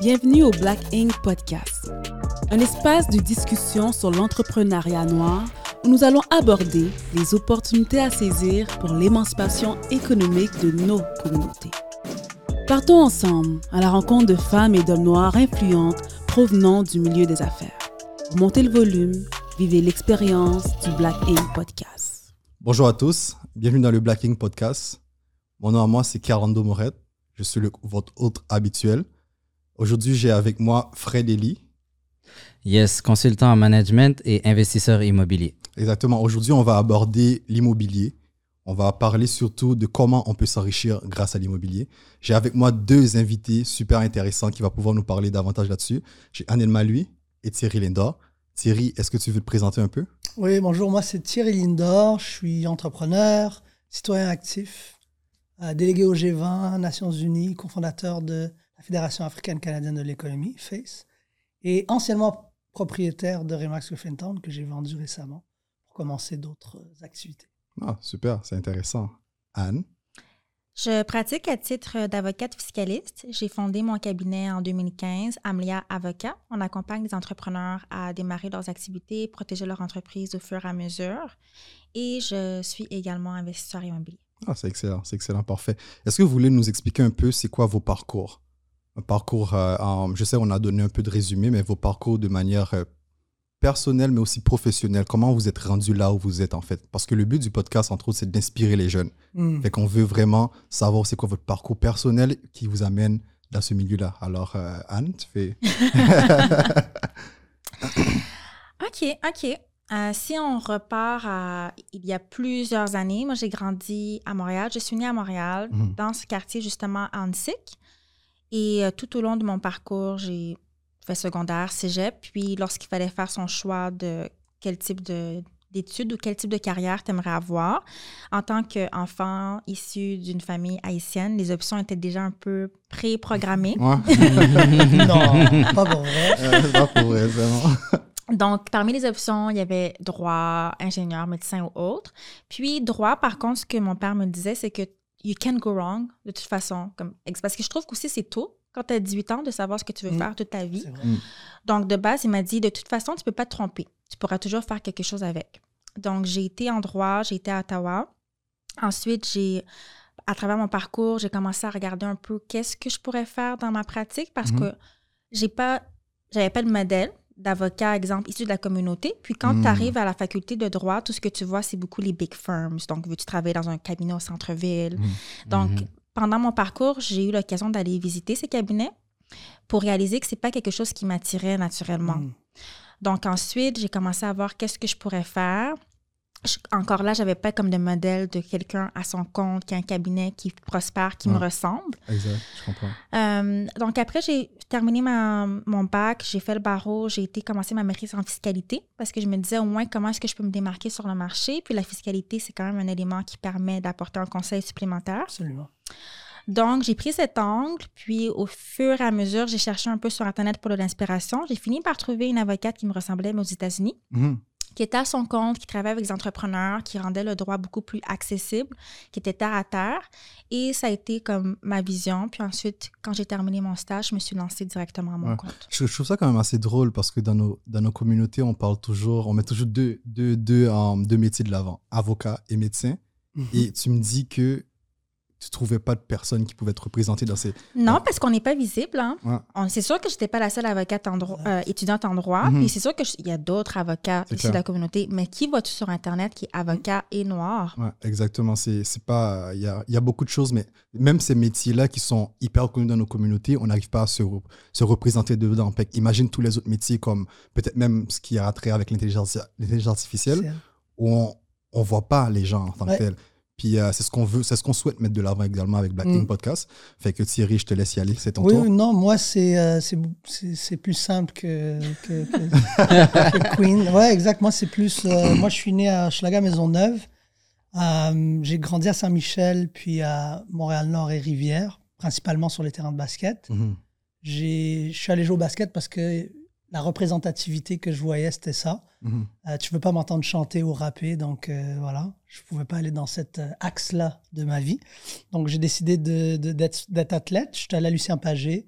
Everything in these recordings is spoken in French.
Bienvenue au Black Ink Podcast, un espace de discussion sur l'entrepreneuriat noir où nous allons aborder les opportunités à saisir pour l'émancipation économique de nos communautés. Partons ensemble à la rencontre de femmes et d'hommes noirs influentes provenant du milieu des affaires. Montez le volume, vivez l'expérience du Black Ink Podcast. Bonjour à tous, bienvenue dans le Black Ink Podcast. Mon nom à moi, c'est Carando Morette. Je suis votre hôte habituel. Aujourd'hui, j'ai avec moi Fred Eli. Yes, consultant en management et investisseur immobilier. Exactement. Aujourd'hui, on va aborder l'immobilier. On va parler surtout de comment on peut s'enrichir grâce à l'immobilier. J'ai avec moi deux invités super intéressants qui vont pouvoir nous parler davantage là-dessus. J'ai Anel Malui et Thierry Lindor. Thierry, est-ce que tu veux te présenter un peu? Oui, bonjour, moi c'est Thierry Lindor, je suis entrepreneur, citoyen actif, euh, délégué au G20, Nations Unies, cofondateur de la Fédération africaine canadienne de l'économie, FACE, et anciennement propriétaire de Remax Town que j'ai vendu récemment pour commencer d'autres activités. Ah, super, c'est intéressant. Anne? Je pratique à titre d'avocate fiscaliste. J'ai fondé mon cabinet en 2015, Amlia Avocat. On accompagne les entrepreneurs à démarrer leurs activités, protéger leur entreprise au fur et à mesure. Et je suis également investisseur immobilier. Ah, c'est excellent, c'est excellent, parfait. Est-ce que vous voulez nous expliquer un peu c'est quoi vos parcours? Un parcours, euh, je sais, on a donné un peu de résumé, mais vos parcours de manière euh, personnel, mais aussi professionnel. Comment vous êtes rendu là où vous êtes, en fait? Parce que le but du podcast, entre autres, c'est d'inspirer les jeunes. Hmm. Fait qu'on veut vraiment savoir c'est quoi votre parcours personnel qui vous amène dans ce milieu-là. Alors, euh, Anne, tu fais... OK, OK. Euh, si on repart à il y a plusieurs années, moi j'ai grandi à Montréal. Je suis née à Montréal, Mhm. dans ce quartier justement à. Et euh, tout au long de mon parcours, j'ai fait secondaire, cégep. Puis lorsqu'il fallait faire son choix de quel type de d'études ou quel type de carrière tu aimerais avoir, en tant qu'enfant issu d'une famille haïtienne, les options étaient déjà un peu pré-programmées. Ouais. non, pas pour vrai. Euh, pas pour vrai, vraiment. Donc, parmi les options, il y avait droit, ingénieur, médecin ou autre. Puis, droit, par contre, ce que mon père me disait, c'est que you can't go wrong, de toute façon. Comme, parce que je trouve qu'aussi, c'est tôt, quand tu as 18 ans, de savoir ce que tu veux Mm. faire toute ta vie. Vrai. Donc, de base, il m'a dit, de toute façon, tu peux pas te tromper. Tu pourras toujours faire quelque chose avec. Donc, j'ai été en droit, j'ai été à Ottawa. Ensuite, j'ai, à travers mon parcours, j'ai commencé à regarder un peu qu'est-ce que je pourrais faire dans ma pratique parce Mhm. que j'ai pas, j'avais pas de modèle d'avocat, exemple, issu de la communauté. Puis quand Mhm. tu arrives à la faculté de droit, tout ce que tu vois, c'est beaucoup les big firms. Donc, veux-tu travailler dans un cabinet au centre-ville? Mhm. Donc, Mhm. pendant mon parcours, j'ai eu l'occasion d'aller visiter ces cabinets pour réaliser que c'est pas quelque chose qui m'attirait naturellement. Hmm. Donc ensuite, j'ai commencé à voir qu'est-ce que je pourrais faire. Je- encore là, j'avais pas comme de modèle de quelqu'un à son compte, qui a un cabinet qui prospère, qui me ressemble. Exact, je comprends. Euh, donc après, j'ai terminé ma- mon bac, j'ai fait le barreau, j'ai été commencer ma maîtrise en fiscalité parce que je me disais au moins comment est-ce que je peux me démarquer sur le marché. Puis la fiscalité, c'est quand même un élément qui permet d'apporter un conseil supplémentaire. Absolument. Donc, j'ai pris cet angle, puis au fur et à mesure, j'ai cherché un peu sur Internet pour de l'inspiration. J'ai fini par trouver une avocate qui me ressemblait, mais aux États-Unis, Mhm. Qui était à son compte, qui travaillait avec des entrepreneurs, qui rendait le droit beaucoup plus accessible, qui était terre à terre. Et ça a été comme ma vision. Puis ensuite, quand j'ai terminé mon stage, je me suis lancée directement à mon Ouais. compte. Je, je trouve ça quand même assez drôle parce que dans nos, dans nos communautés, on parle toujours, on met toujours deux, deux, deux, euh, deux métiers de l'avant, avocat et médecin. Mhm. Et tu me dis que tu trouvais pas de personnes qui pouvaient être représentées dans ces. Non, parce qu'on n'est pas visible. Hein? Ouais. C'est sûr que je n'étais pas la seule avocate en droit, euh, étudiante en droit. Puis c'est sûr qu'il y a d'autres avocats ici clair. de la communauté. Mais qui vois-tu sur Internet qui est avocat et noir? Ouais, exactement. C'est c'est pas. Il y a, il y a beaucoup de choses, mais même ces métiers-là qui sont hyper connus dans nos communautés, on n'arrive pas à se, re- se représenter dedans. Fait imagine tous les autres métiers, comme peut-être même ce qui a trait avec l'intelligence l'intelligence artificielle, où on ne voit pas les gens en tant que tels. Puis euh, c'est ce qu'on veut, c'est ce qu'on souhaite mettre de l'avant également avec Black Mm. Podcast. Fait que Thierry, je te laisse y aller, c'est ton Oui, tour. oui, non, moi, c'est euh, c'est plus simple que, que, que- que Queen. Ouais, exact. Moi, c'est plus. euh, moi, je suis né à Schlaga Maisonneuve. Euh, J'ai grandi à Saint-Michel, puis à Montréal-Nord et Rivière, principalement sur les terrains de basket. Mhm. J'ai- Je suis allé jouer au basket parce que la représentativité que je voyais, c'était ça. Mhm. Euh, tu peux pas m'entendre chanter ou rapper, donc euh, voilà, je pouvais pas aller dans cet euh, axe-là de ma vie. Donc j'ai décidé de- de- d'être d'être athlète. Je suis allé à Lucien Pagé.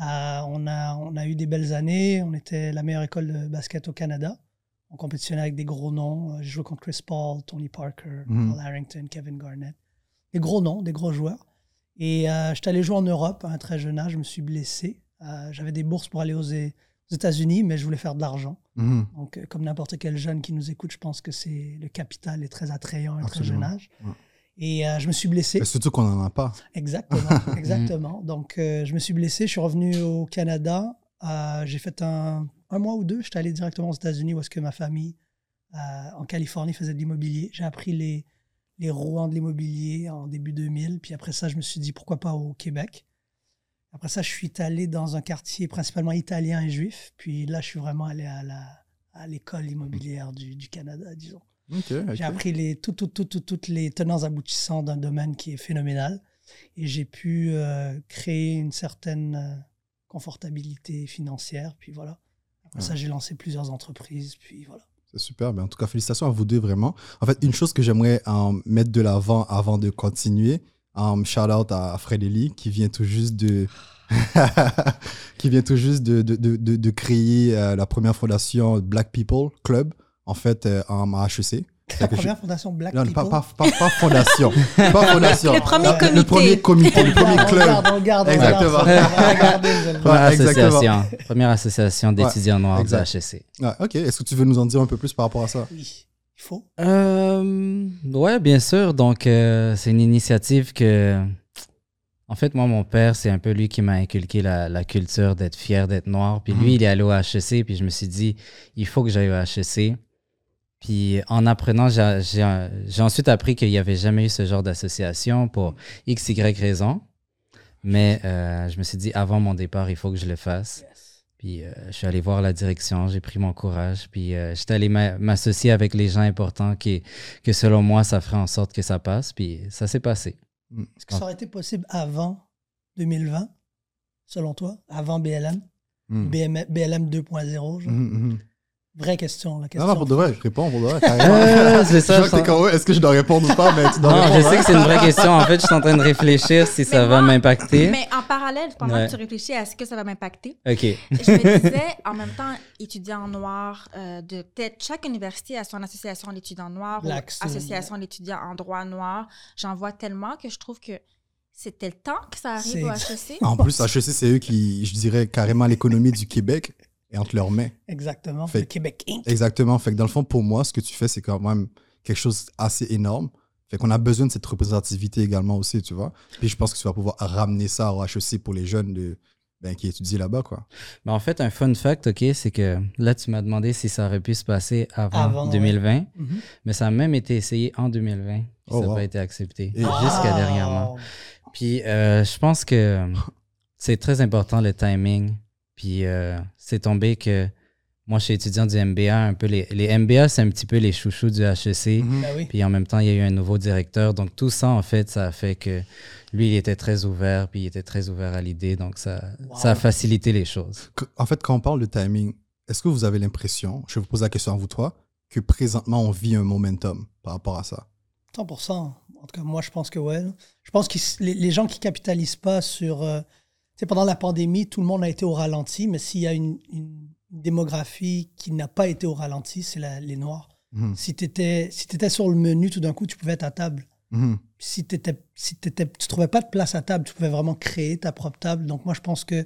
Euh, on, a, on a eu des belles années. On était la meilleure école de basket au Canada. On compétitionnait avec des gros noms. J'ai joué contre Chris Paul, Tony Parker, Mhm. Paul Harrington, Kevin Garnett. Des gros noms, des gros joueurs. Et j'étais allé jouer en Europe à un très jeune âge. Je me suis blessé. J'avais des bourses pour aller aux, aux États-Unis, mais je voulais faire de l'argent. Mhm. Donc, euh, comme n'importe quel jeune qui nous écoute, je pense que c'est le capital est très attrayant à un très jeune âge. Ouais. Et euh, je me suis blessé. Et surtout qu'on n'en a pas. Exactement, exactement. Donc, euh, je me suis blessé. Je suis revenu au Canada. Euh, j'ai fait un, un mois ou deux. J'étais allé directement aux États-Unis où est-ce que ma famille en Californie faisait de l'immobilier. J'ai appris les, les rouants de l'immobilier en début 2000. Puis après ça, je me suis dit pourquoi pas au Québec. Après ça, je suis allé dans un quartier principalement italien et juif. Puis là, je suis vraiment allé à la à l'école immobilière du, du Canada, disons. Ok, ok. J'ai appris les, tout, tout, tout, tout- toutes les tenants aboutissants d'un domaine qui est phénoménal. Et j'ai pu euh, créer une certaine euh, confortabilité financière. Puis voilà. Après ça, j'ai lancé plusieurs entreprises. Puis voilà. C'est super. Ben, en tout cas, félicitations à vous deux, vraiment. En fait, une chose que j'aimerais euh, mettre de l'avant avant de continuer, um, shout out à Fred Eli, qui vient tout juste de. qui vient tout juste de, de, de, de- créer euh, la première fondation Black People Club, en fait, euh, en à HEC. La première fondation Black Non, People. pas, pas, pas, pas fondation. pas fondation. Le premier comité. Le premier comité, le premier On club. garde, on garde, on Exactement. Première association, première association d'étudiants noirs exact. de HEC. Ouais, ok, est-ce que tu veux nous en dire un peu plus par rapport à ça? Oui, il faut? Euh, ouais, bien sûr. Donc, euh, c'est une initiative que. En fait, moi, mon père, c'est un peu lui qui m'a inculqué la, la culture d'être fier d'être noir. Puis Mhm. lui, il est allé au HEC, puis je me suis dit, il faut que j'aille au HEC. Puis en apprenant, j'ai ensuite appris qu'il n'y avait jamais eu ce genre d'association pour X, Y raison. Mais euh, je me suis dit, avant mon départ, il faut que je le fasse. Puis euh, je suis allé voir la direction, j'ai pris mon courage, puis euh, j'étais allé m'a- m'associer avec les gens importants qui, que selon moi, ça ferait en sorte que ça passe, puis ça s'est passé. Est-ce que ça aurait été possible avant 2020, selon toi, avant BLM, Hmm. BM BLM 2.0 genre? Mhm, mhm. Vraie question, la Non, question. non, pour de vrai, je réponds pour de vrai. Euh, c'est ça, Je est-ce que je dois répondre ou pas, mais tu dois Non, je sais hein. que c'est une vraie question. En fait, je suis en train de réfléchir si ça va m'impacter. Mais en parallèle, pendant Ouais. que tu réfléchis à ce que ça va m'impacter, OK. je me disais, en même temps, étudiant noir, euh, de peut-être chaque université a son association d'étudiants noirs Black ou Student, association d'étudiants en droit noir. J'en vois tellement que je trouve que c'était le temps que ça arrive au HEC. En plus, HEC, c'est eux qui, je dirais, carrément l'économie du Québec est entre leurs mains. Exactement. Fait- le Québec Inc. Exactement. Fait que dans le fond, pour moi, ce que tu fais, c'est quand même quelque chose assez énorme. Fait qu'on a besoin de cette représentativité également aussi, tu vois. Puis je pense que tu vas pouvoir ramener ça au HEC pour les jeunes de, ben, qui étudient là-bas, quoi. Mais en fait, un fun fact, OK, c'est que là, tu m'as demandé si ça aurait pu se passer avant, Avant, ouais. 2020, Mhm. mais ça a même été essayé en 2020, puis Oh, ça n'a wow. pas été accepté Et- jusqu'à dernièrement. Puis euh, je pense que c'est très important le timing. Puis euh, c'est tombé que moi, je suis étudiant du MBA, un peu les, les MBA, c'est un petit peu les chouchous du HEC. Mhm. Ben oui. Puis en même temps, il y a eu un nouveau directeur. Donc tout ça, en fait, ça a fait que lui, il était très ouvert, puis il était très ouvert à l'idée. Donc ça, Wow. ça a facilité les choses. En fait, quand on parle de timing, est-ce que vous avez l'impression, je vais vous poser la question à vous trois, que présentement, on vit un momentum par rapport à ça? 100%. En tout cas, moi, je pense que ouais. Je pense que les, les gens qui capitalisent pas sur. euh, sais, pendant la pandémie, tout le monde a été au ralenti, mais s'il y a une, une démographie qui n'a pas été au ralenti, c'est les Noirs. Mhm. Si tu étais, si étais sur le menu, tout d'un coup, tu pouvais être à table. Mhm. si tu si t'étais- tu trouvais pas de place à table, tu pouvais vraiment créer ta propre table. Donc moi, je pense que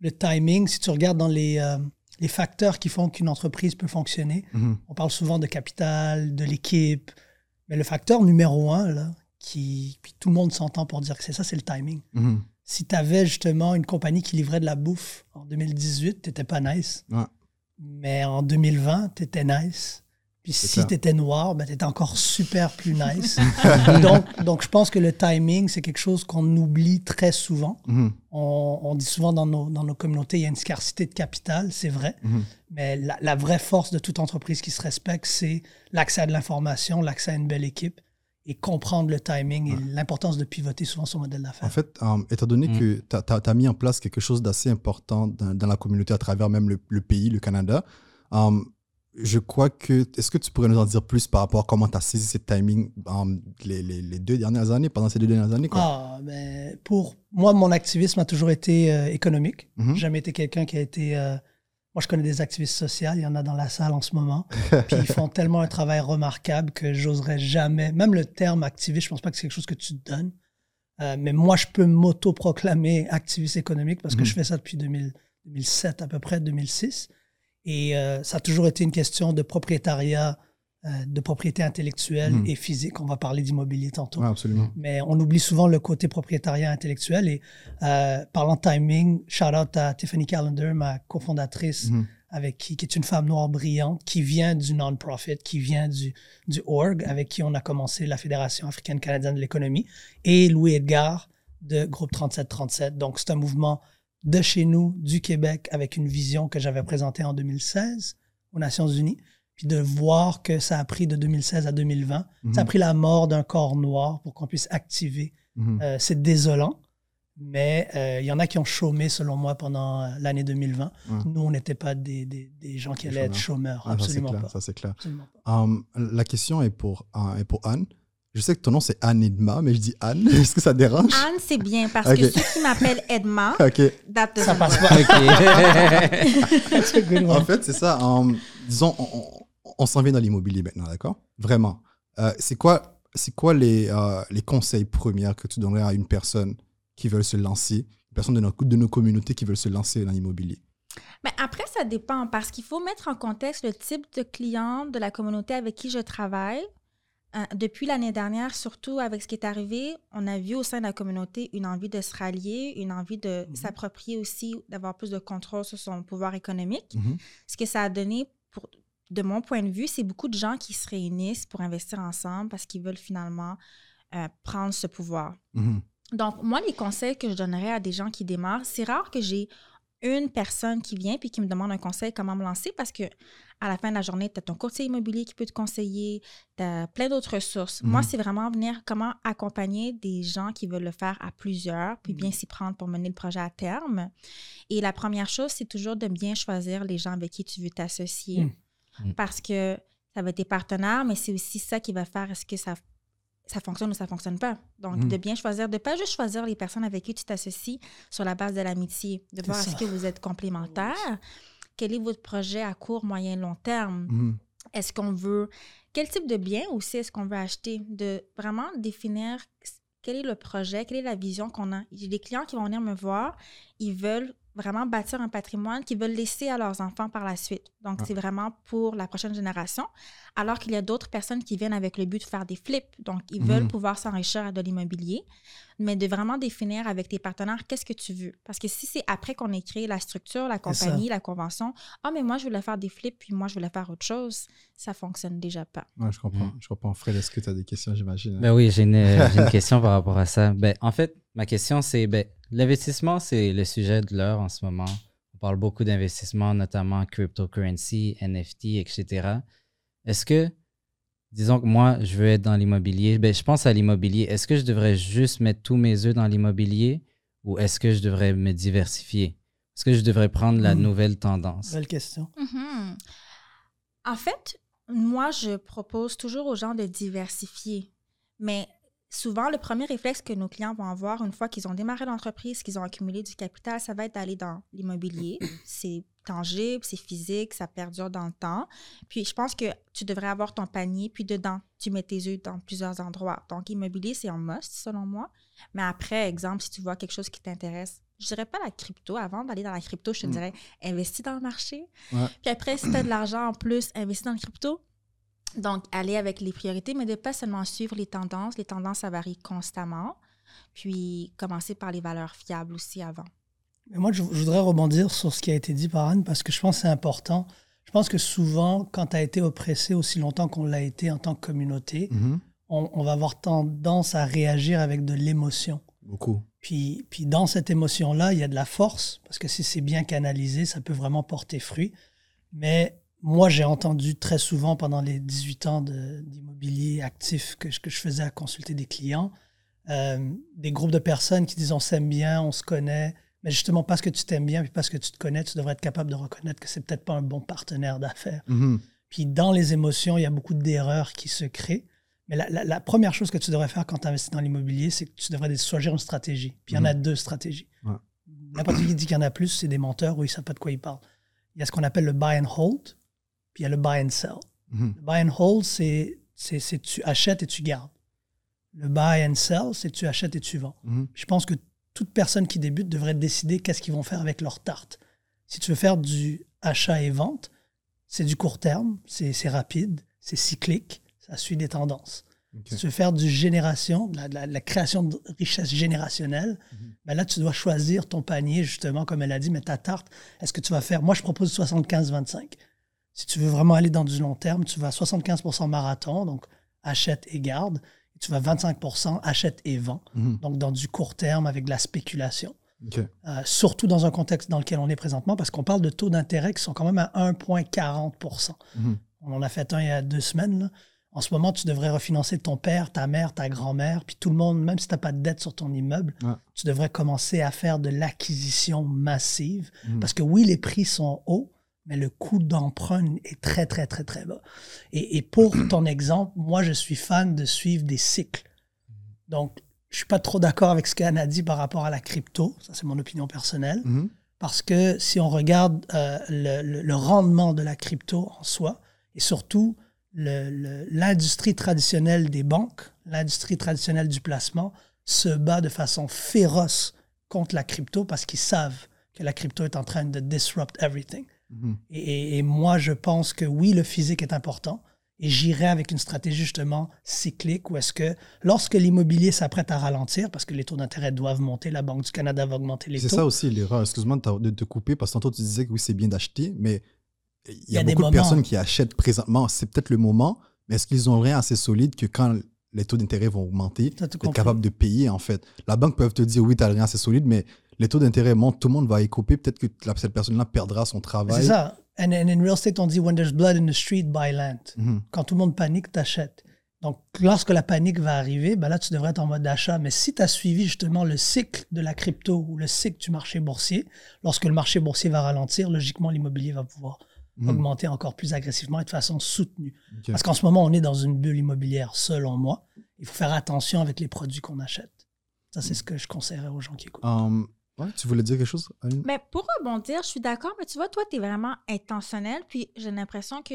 le timing, si tu regardes dans les, euh, les facteurs qui font qu'une entreprise peut fonctionner, Mhm. on parle souvent de capital, de l'équipe, mais le facteur numéro un, là, qui, puis tout le monde s'entend pour dire que c'est ça, c'est le timing. Si tu avais justement une compagnie qui livrait de la bouffe en 2018, t'étais pas nice. Ouais. Mais en 2020, t'étais nice. Puis si t'étais noir, ben t'étais encore super plus nice. donc, donc, je pense que le timing, c'est quelque chose qu'on oublie très souvent. Mhm. On, on dit souvent dans nos, dans nos communautés, il y a une scarcité de capital, c'est vrai. Mhm. Mais la, la vraie force de toute entreprise qui se respecte, c'est l'accès à de l'information, l'accès à une belle équipe et comprendre le timing et l'importance de pivoter souvent son modèle d'affaires. En fait, euh, étant donné Mm. que tu as, mis en place quelque chose d'assez important dans, dans la communauté à travers même le, le pays, le Canada, euh, je crois que. Est-ce que tu pourrais nous en dire plus par rapport à comment tu as saisi ce timing dans les, les- les deux dernières années, pendant ces deux dernières années? Quoi? Ah, ben, pour moi, mon activisme a toujours été euh, économique. Mhm. J'ai jamais été quelqu'un qui a été. Moi, je connais des activistes sociaux, il y en a dans la salle en ce moment. Puis ils font tellement un travail remarquable que j'oserais jamais. Même le terme activiste, je pense pas que c'est quelque chose que tu te donnes. Euh, mais moi, je peux m'auto-proclamer activiste économique parce que Mhm. je fais ça depuis 2000 2007 à peu près, 2006. Et euh, ça a toujours été une question de propriétariat, de propriété intellectuelle Mhm. et physique. On va parler d'immobilier tantôt Ouais, absolument. mais on oublie souvent le côté propriétariat intellectuel. Et euh, parlant de timing, shout out à Tiffany Callender, ma cofondatrice, Mhm. avec qui, qui est une femme noire brillante, qui vient du non-profit, qui vient du, du org, avec qui on a commencé la Fédération africaine-canadienne de l'économie, et Louis Edgar de Groupe 3737. Donc, c'est un mouvement de chez nous, du Québec, avec une vision que j'avais présentée en 2016 aux Nations Unies. Puis de voir que ça a pris de 2016 à 2020, Mhm. ça a pris la mort d'un corps noir pour qu'on puisse activer. Mhm. Euh, c'est désolant, mais euh, il y en a qui ont chômé, selon moi, pendant euh, l'année 2020. Ouais. Nous, on n'était pas des, des- des gens qui allaient être chômeurs. Ah, ça, absolument clair. pas. Ça, c'est clair. Absolument pas. Um, la question est pour, est pour Anne. Je sais que ton nom, c'est Anne Edma, mais je dis Anne. Est-ce que ça dérange? Anne, c'est bien parce Ok. que ceux qui m'appellent Edma, OK. that doesn't Ça passe pas. En fait, c'est ça. um, disons, on, on- s'en vient dans l'immobilier maintenant, d'accord? Vraiment. Euh, c'est quoi, c'est quoi les, euh, les conseils premiers que tu donnerais à une personne qui veut se lancer, une personne de nos, de nos communautés qui veut se lancer dans l'immobilier? Mais après, ça dépend parce qu'il faut mettre en contexte le type de client de la communauté avec qui je travaille. Euh, depuis l'année dernière, surtout avec ce qui est arrivé, on a vu au sein de la communauté une envie de se rallier, une envie de Mhm. s'approprier aussi, d'avoir plus de contrôle sur son pouvoir économique. Mhm. Ce que ça a donné, pour, de mon point de vue, c'est beaucoup de gens qui se réunissent pour investir ensemble parce qu'ils veulent finalement euh, prendre ce pouvoir. Mhm. Donc, moi, les conseils que je donnerais à des gens qui démarrent, c'est rare que j'ai une personne qui vient puis qui me demande un conseil comment me lancer parce que à la fin de la journée, tu as ton courtier immobilier qui peut te conseiller, tu as plein d'autres ressources. Moi, Mhm. c'est vraiment venir comment accompagner des gens qui veulent le faire à plusieurs puis bien s'y prendre pour mener le projet à terme. Et la première chose, c'est toujours de bien choisir les gens avec qui tu veux t'associer Mhm. Mhm. parce que ça va être tes partenaires, mais c'est aussi ça qui va faire est-ce que ça ça fonctionne ou ça fonctionne pas. Donc, Mhm. de bien choisir, de pas juste choisir les personnes avec qui tu t'associes sur la base de l'amitié, de voir est-ce que vous êtes complémentaires, quel est votre projet à court, moyen, long terme, Mhm. est-ce qu'on veut, quel type de bien aussi est-ce qu'on veut acheter, de vraiment définir quel est le projet, quelle est la vision qu'on a. J'ai des clients qui vont venir me voir, ils veulent vraiment bâtir un patrimoine qu'ils veulent laisser à leurs enfants par la suite. Donc, Ah. c'est vraiment pour la prochaine génération. Alors qu'il y a d'autres personnes qui viennent avec le but de faire des flips. Donc, ils Mhm. veulent pouvoir s'enrichir de l'immobilier, mais de vraiment définir avec tes partenaires qu'est-ce que tu veux. Parce que si c'est après qu'on ait créé la structure, la compagnie, la convention, ah, mais moi, je voulais faire des flips, puis moi, je voulais faire autre chose, ça fonctionne déjà pas. Ouais, je comprends. Mhm. Je comprends. Fred, est-ce que tu as des questions, j'imagine? Ben oui, j'ai une, euh, j'ai une question par rapport à ça. Ben, en fait, ma question, c'est ben, l'investissement, c'est le sujet de l'heure en ce moment. On parle beaucoup d'investissement, notamment cryptocurrency, NFT, etc. Est-ce que, disons que moi, je veux être dans l'immobilier, ben, je pense à l'immobilier. Est-ce que je devrais juste mettre tous mes œufs dans l'immobilier ou est-ce que je devrais me diversifier? Est-ce que je devrais prendre la Mhm. nouvelle tendance? Belle question. Mhm. En fait, moi, je propose toujours aux gens de diversifier. Mais souvent, le premier réflexe que nos clients vont avoir une fois qu'ils ont démarré l'entreprise, qu'ils ont accumulé du capital, ça va être d'aller dans l'immobilier. C'est tangible, c'est physique, ça perdure dans le temps. Puis, je pense que tu devrais avoir ton panier, puis dedans, tu mets tes œufs dans plusieurs endroits. Donc, immobilier, c'est un must, selon moi. Mais après, exemple, si tu vois quelque chose qui t'intéresse, je dirais pas la crypto. Avant d'aller dans la crypto, je te Mm. dirais investis dans le marché. Ouais. Puis après, si tu as de l'argent en plus, investis dans le crypto. Donc, aller avec les priorités, mais de pas seulement suivre les tendances. Les tendances, ça varie constamment. Puis, commencer par les valeurs fiables aussi avant. Mais moi, je, je voudrais rebondir sur ce qui a été dit par Anne parce que je pense que c'est important. Je pense que souvent, quand tu as été oppressé aussi longtemps qu'on l'a été en tant que communauté, Mhm. on, on va avoir tendance à réagir avec de l'émotion. Beaucoup. Puis, puis dans cette émotion-là, il y a de la force, parce que si c'est bien canalisé, ça peut vraiment porter fruit. Mais moi, j'ai entendu très souvent pendant les 18 ans d'immobilier actif que, je- que je faisais à consulter des clients, euh, des groupes de personnes qui disent on s'aime bien, on se connaît, mais justement parce que tu t'aimes bien, puis parce que tu te connais, tu devrais être capable de reconnaître que c'est peut-être pas un bon partenaire d'affaires. Mhm. Puis dans les émotions, il y a beaucoup d'erreurs qui se créent. Mais la, la- la première chose que tu devrais faire quand tu investis dans l'immobilier, c'est que tu devrais choisir une stratégie. Puis il y en a deux stratégies. Ouais. N'importe qui dit qu'il y en a plus, c'est des menteurs ou ils ne savent pas de quoi ils parlent. Il y a ce qu'on appelle le buy and hold, puis il y a le buy and sell. Mhm. Le buy and hold, c'est tu achètes et tu gardes. Le buy and sell, c'est tu achètes et tu vends. Mhm. Je pense que toute personne qui débute devrait décider qu'est-ce qu'ils vont faire avec leur tarte. Si tu veux faire du achat et vente, c'est du court terme, c'est rapide, c'est cyclique, ça suit des tendances. Si tu veux faire du génération, de la, de la- de la création de richesse générationnelle, ben là, tu dois choisir ton panier, justement, comme elle a dit, mais ta tarte, est-ce que tu vas faire. Moi, je propose 75-25. Si tu veux vraiment aller dans du long terme, tu vas 75% marathon, donc achète et garde. Et tu vas 25% achète et vend, Mhm. donc dans du court terme avec de la spéculation. Euh, surtout dans un contexte dans lequel on est présentement, parce qu'on parle de taux d'intérêt qui sont quand même à 1,40 Mhm. On en a fait un il y a deux semaines. là. En ce moment, tu devrais refinancer ton père, ta mère, ta grand-mère, puis tout le monde, même si tu n'as pas de dette sur ton immeuble, Ouais. tu devrais commencer à faire de l'acquisition massive. Mhm. Parce que oui, les prix sont hauts, mais le coût d'emprunt est très, très, très, très bas. Et, et pour ton exemple, moi, je suis fan de suivre des cycles. Donc, je suis pas trop d'accord avec ce qu'Anne a dit par rapport à la crypto. Ça, c'est mon opinion personnelle. Mhm. Parce que si on regarde euh, le, le- le rendement de la crypto en soi, et surtout l'industrie traditionnelle des banques, l'industrie traditionnelle du placement, se bat de façon féroce contre la crypto parce qu'ils savent que la crypto est en train de disrupt everything. Mhm. Et, et- et moi, je pense que oui, le physique est important. Et j'irai avec une stratégie justement cyclique où est-ce que lorsque l'immobilier s'apprête à ralentir, parce que les taux d'intérêt doivent monter, la Banque du Canada va augmenter les C'est taux. ça aussi l'erreur. Excuse-moi de te couper parce que tantôt tu disais que oui, c'est bien d'acheter, mais il y y a, beaucoup de personnes qui achètent présentement. C'est peut-être le moment, mais est-ce qu'ils ont rien assez solide que quand les taux d'intérêt vont augmenter, être capable de payer en fait? La banque peut te dire oui, tu n'as rien assez solide, mais les taux d'intérêt montent, tout le monde va y couper. Peut-être que cette personne-là perdra son travail. C'est ça. And, and in real estate, on dit when there's blood in the street, buy land. Mhm. Quand tout le monde panique, t'achètes. Donc, lorsque la panique va arriver, ben là, tu devrais être en mode d'achat. Mais si tu as suivi justement le cycle de la crypto ou le cycle du marché boursier, lorsque le marché boursier va ralentir, logiquement, l'immobilier va pouvoir Mhm. augmenter encore plus agressivement et de façon soutenue. Parce qu'en ce moment, on est dans une bulle immobilière, selon moi. Il faut faire attention avec les produits qu'on achète. Ça, c'est ce que je conseillerais aux gens qui écoutent. Hum, ouais, tu voulais dire quelque chose, Aline? Mais pour rebondir, je suis d'accord, mais tu vois, toi, tu es vraiment intentionnel, puis j'ai l'impression que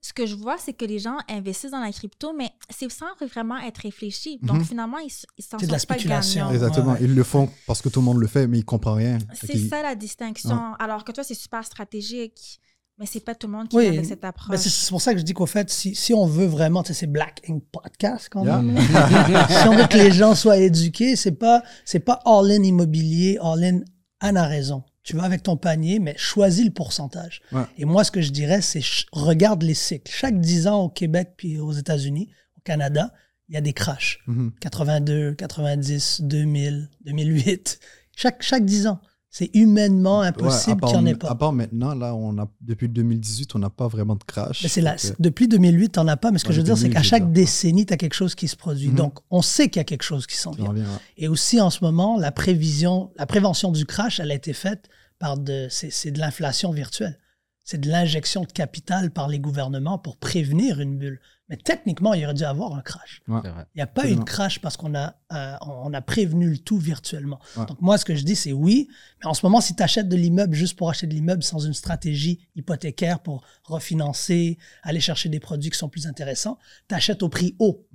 ce que je vois, c'est que les gens investissent dans la crypto, mais c'est sans vraiment être réfléchi. Donc, Mhm. finalement, ils, s'en C'est de la sortent pas spéculation. Exactement. ouais. Ils le font parce que tout le monde le fait, mais ils comprennent rien. C'est ça la distinction. Alors que toi, c'est super stratégique, mais c'est pas tout le monde qui Oui, avec cette approche. c'est pour ça que je dis qu'au fait, si, si on veut vraiment, tu sais, c'est Black Ink Podcast quand Yeah. même. si on veut que les gens soient éduqués, c'est pas, c'est pas all-in immobilier, all-in. Anne a raison. Tu vas avec ton panier, mais choisis le pourcentage. Ouais. Et moi, ce que je dirais, c'est regarde les cycles. Chaque 10 ans au Québec puis aux États-Unis, au Canada, il y a des crashs. Mhm. 82, 90, 2000, 2008. Chaque, chaque 10 ans. C'est humainement Ouais, à impossible part- qu'il n'y en ait À pas. part maintenant, là, on a, depuis 2018, on n'a pas vraiment de crash. Mais la, que- depuis 2008, tu n'en as pas, mais ce que Ouais, je veux dire, c'est qu'à 2008, chaque décennie, tu as quelque chose qui se produit. Mhm. Donc, on sait qu'il y a quelque chose qui s'en vient. ouais. Et aussi, en ce moment, la prévision, la prévention du crash, elle a été faite par de, c'est de l'inflation virtuelle. C'est de l'injection de capital par les gouvernements pour prévenir une bulle. Mais techniquement, il aurait dû avoir un crash. Il n'y a pas eu de crash parce qu'on a, euh, on a prévenu le tout virtuellement. Ouais. Donc, moi, ce que je dis, c'est oui. Mais en ce moment, si tu achètes de l'immeuble juste pour acheter de l'immeuble sans une stratégie hypothécaire pour refinancer, aller chercher des produits qui sont plus intéressants, tu achètes au prix haut.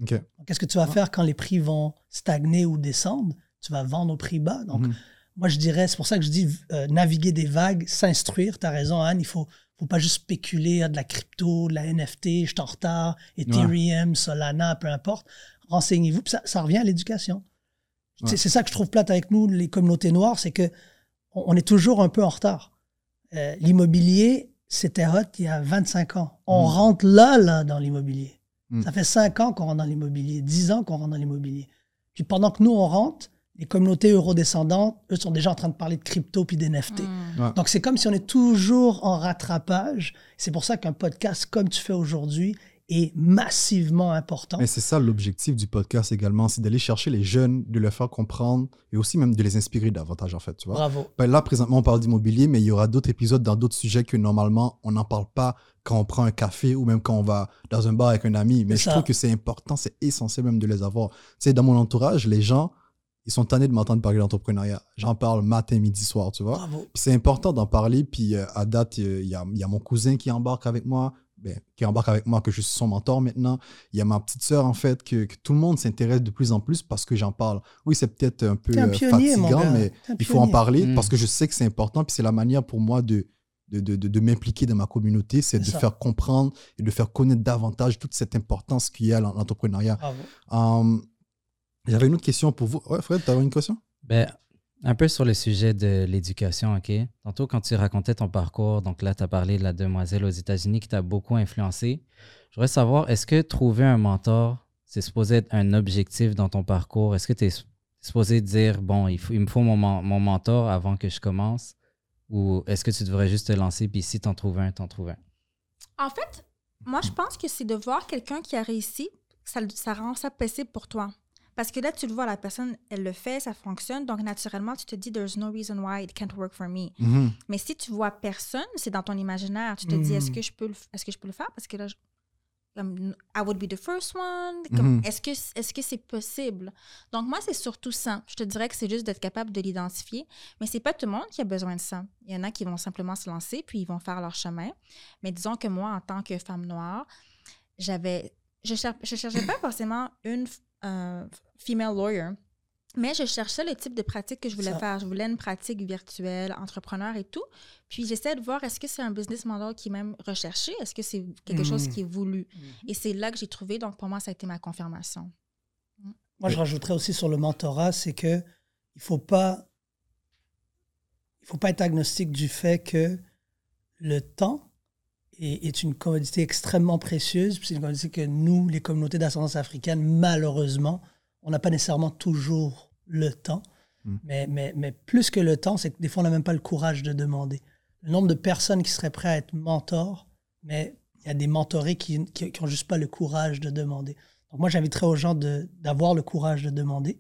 Qu'est-ce que tu vas faire quand les prix vont stagner ou descendre? Tu vas vendre au prix bas. Donc, Mhm. moi, je dirais, c'est pour ça que je dis euh, naviguer des vagues, s'instruire. Tu as raison, Anne, il faut, faut pas juste spéculer à de la crypto, de la NFT, je suis en retard, Ethereum, Solana, peu importe. Renseignez-vous. Puis ça, ça revient à l'éducation. Ouais. C'est- ça que je trouve plate avec nous, les communautés noires, c'est que on, on est toujours un peu en retard. Euh, l'immobilier, c'était hot il y a 25 ans. On Mhm. rentre là, là, dans l'immobilier. Mhm. Ça fait 5 ans qu'on rentre dans l'immobilier, 10 ans qu'on rentre dans l'immobilier. Puis pendant que nous, on rentre, les communautés eurodescendantes, eux, sont déjà en train de parler de crypto puis d'NFT. Ouais. Donc, c'est comme si on est toujours en rattrapage. C'est pour ça qu'un podcast comme tu fais aujourd'hui est massivement important. Mais c'est ça l'objectif du podcast également, c'est d'aller chercher les jeunes, de leur faire comprendre et aussi même de les inspirer davantage en fait, tu vois. Bravo. Ben là, présentement, on parle d'immobilier, mais il y aura d'autres épisodes dans d'autres sujets que normalement, on n'en parle pas quand on prend un café ou même quand on va dans un bar avec un ami. Mais je ça. trouve que c'est important, c'est essentiel même de les avoir. Tu sais, dans mon entourage, les gens, ils sont tannés de m'entendre parler d'entrepreneuriat. J'en parle matin, midi, soir, tu vois. C'est important d'en parler. Puis euh, à date, euh, il y, a, il y a mon cousin qui embarque avec moi, ben, qui embarque avec moi, que je suis son mentor maintenant. Il y a ma petite sœur, en fait, que, que tout le monde s'intéresse de plus en plus parce que j'en parle. Oui, c'est peut-être un peu un euh, pionnier, fatigant, mais il faut en parler Mm. parce que je sais que c'est important. Puis c'est la manière pour moi de, de, de, de, de m'impliquer dans ma communauté, c'est de ça. faire comprendre et de faire connaître davantage toute cette importance qu'il y a à l'entrepreneuriat. Bravo. J'avais une autre question pour vous. Ouais, Fred, tu avais une question? Ben, un peu sur le sujet de l'éducation, OK? Tantôt, quand tu racontais ton parcours, donc là, tu as parlé de la demoiselle aux États-Unis qui t'a beaucoup influencé. Je voudrais savoir, est-ce que trouver un mentor, c'est supposé être un objectif dans ton parcours? Est-ce que tu es supposé dire, bon, il, faut, il me faut mon, men- mon mentor avant que je commence? Ou est-ce que tu devrais juste te lancer, puis si t'en trouves un, t'en trouves un? En fait, moi, je pense que c'est de voir quelqu'un qui a réussi, ça rend ça possible pour toi. Parce que là, tu le vois, la personne, elle le fait, ça fonctionne. Donc, naturellement, tu te dis, there's no reason why it can't work for me. Mhm. Mais si tu vois personne, c'est dans ton imaginaire. Tu te dis, Mm. est-ce que je peux le, est-ce que je peux le faire? Parce que là, je- comme, I would be the first one. Comme, Mhm. Est-ce que est-ce que c'est possible? Donc, moi, c'est surtout ça. Je te dirais que c'est juste d'être capable de l'identifier. Mais c'est pas tout le monde qui a besoin de ça. Il y en a qui vont simplement se lancer, puis ils vont faire leur chemin. Mais disons que moi, en tant que femme noire, j'avais. Je cher- je cherchais pas forcément une euh, female lawyer, mais je cherchais le type de pratique que je voulais Ça. faire. Je voulais une pratique virtuelle, entrepreneur et tout. Puis j'essaie de voir est-ce que c'est un business model qui est même recherché, est-ce que c'est quelque chose Mhm. qui est voulu? Et c'est là que j'ai trouvé. Donc pour moi, ça a été ma confirmation. Moi, je rajouterais aussi sur le mentorat, c'est que il faut pas, il faut pas être agnostique du fait que le temps est, est une commodité extrêmement précieuse. C'est une commodité que nous, les communautés d'ascendance africaine, malheureusement, on n'a pas nécessairement toujours le temps. Mm. Mais, mais, mais plus que le temps, c'est que des fois, on n'a même pas le courage de demander. Le nombre de personnes qui seraient prêtes à être mentors, mais il y a des mentorés qui n'ont juste pas le courage de demander. Donc moi, j'inviterais aux gens d'avoir le courage de demander.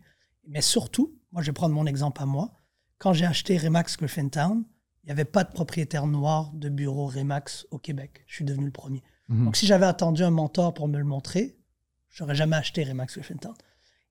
Mais surtout, moi, je vais prendre mon exemple à moi. Quand j'ai acheté Remax Griffintown, il n'y avait pas de propriétaire noir de bureau Remax au Québec. Je suis devenu le premier. Mhm. Donc si j'avais attendu un mentor pour me le montrer, j'aurais jamais acheté Remax Griffintown.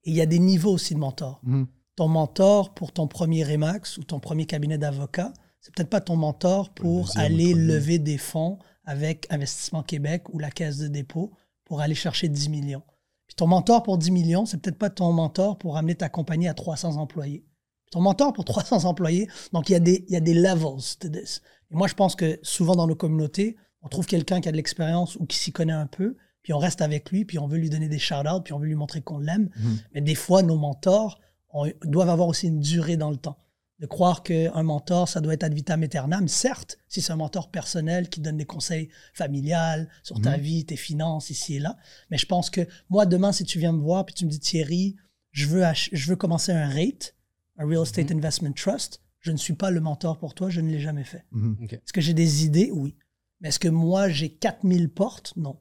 Et il y a des niveaux aussi de mentors. Mhm. Ton mentor pour ton premier Remax ou ton premier cabinet d'avocat, c'est peut-être pas ton mentor pour deuxième aller lever des fonds avec Investissement Québec ou la Caisse de dépôt pour aller chercher 10 millions. Puis ton mentor pour 10 millions, c'est peut-être pas ton mentor pour amener ta compagnie à 300 employés. Ton mentor pour 300 employés, donc il y a des, il y a des levels to this. Et moi, je pense que souvent dans nos communautés, on trouve quelqu'un qui a de l'expérience ou qui s'y connaît un peu, puis on reste avec lui, puis on veut lui donner des shout-outs, puis on veut lui montrer qu'on l'aime. Mhm. Mais des fois, nos mentors ont- doivent avoir aussi une durée dans le temps. De croire qu'un mentor, ça doit être ad vitam aeternam. Certes, si c'est un mentor personnel qui donne des conseils familiales sur ta Mhm. vie, tes finances, ici et là. Mais je pense que moi, demain, si tu viens me voir puis tu me dis, Thierry, je veux, je veux commencer un rate, un Real Estate Investment Trust, je ne suis pas le mentor pour toi, je ne l'ai jamais fait. Mhm. Est-ce que j'ai des idées? Oui. Mais est-ce que moi, j'ai 4000 portes? Non.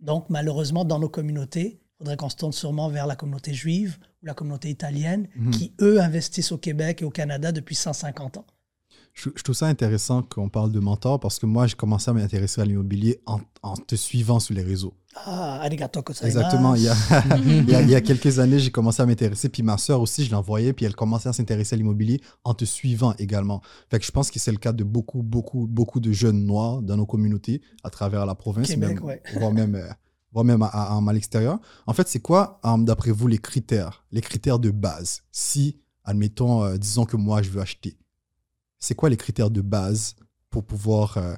Donc, malheureusement, dans nos communautés, il faudrait qu'on se tourne sûrement vers la communauté juive ou la communauté italienne, Mhm. qui, eux, investissent au Québec et au Canada depuis 150 ans. Je, je trouve ça intéressant qu'on parle de mentor parce que moi, j'ai commencé à m'intéresser à l'immobilier en, en te suivant sur les réseaux. Ah, arigato. Exactement. Il y, a, il, y a, il y a quelques années, j'ai commencé à m'intéresser. Puis ma sœur aussi, je l'envoyais. Puis elle commençait à s'intéresser à l'immobilier en te suivant également. Fait que je pense que c'est le cas de beaucoup, beaucoup, beaucoup de jeunes noirs dans nos communautés à travers la province, Québec, même, ouais. voire même, euh, voire même à, à- à l'extérieur. En fait, c'est quoi, euh, d'après vous, les critères, les critères de base? Si, admettons, euh, disons que moi, je veux acheter, c'est quoi les critères de base pour pouvoir euh,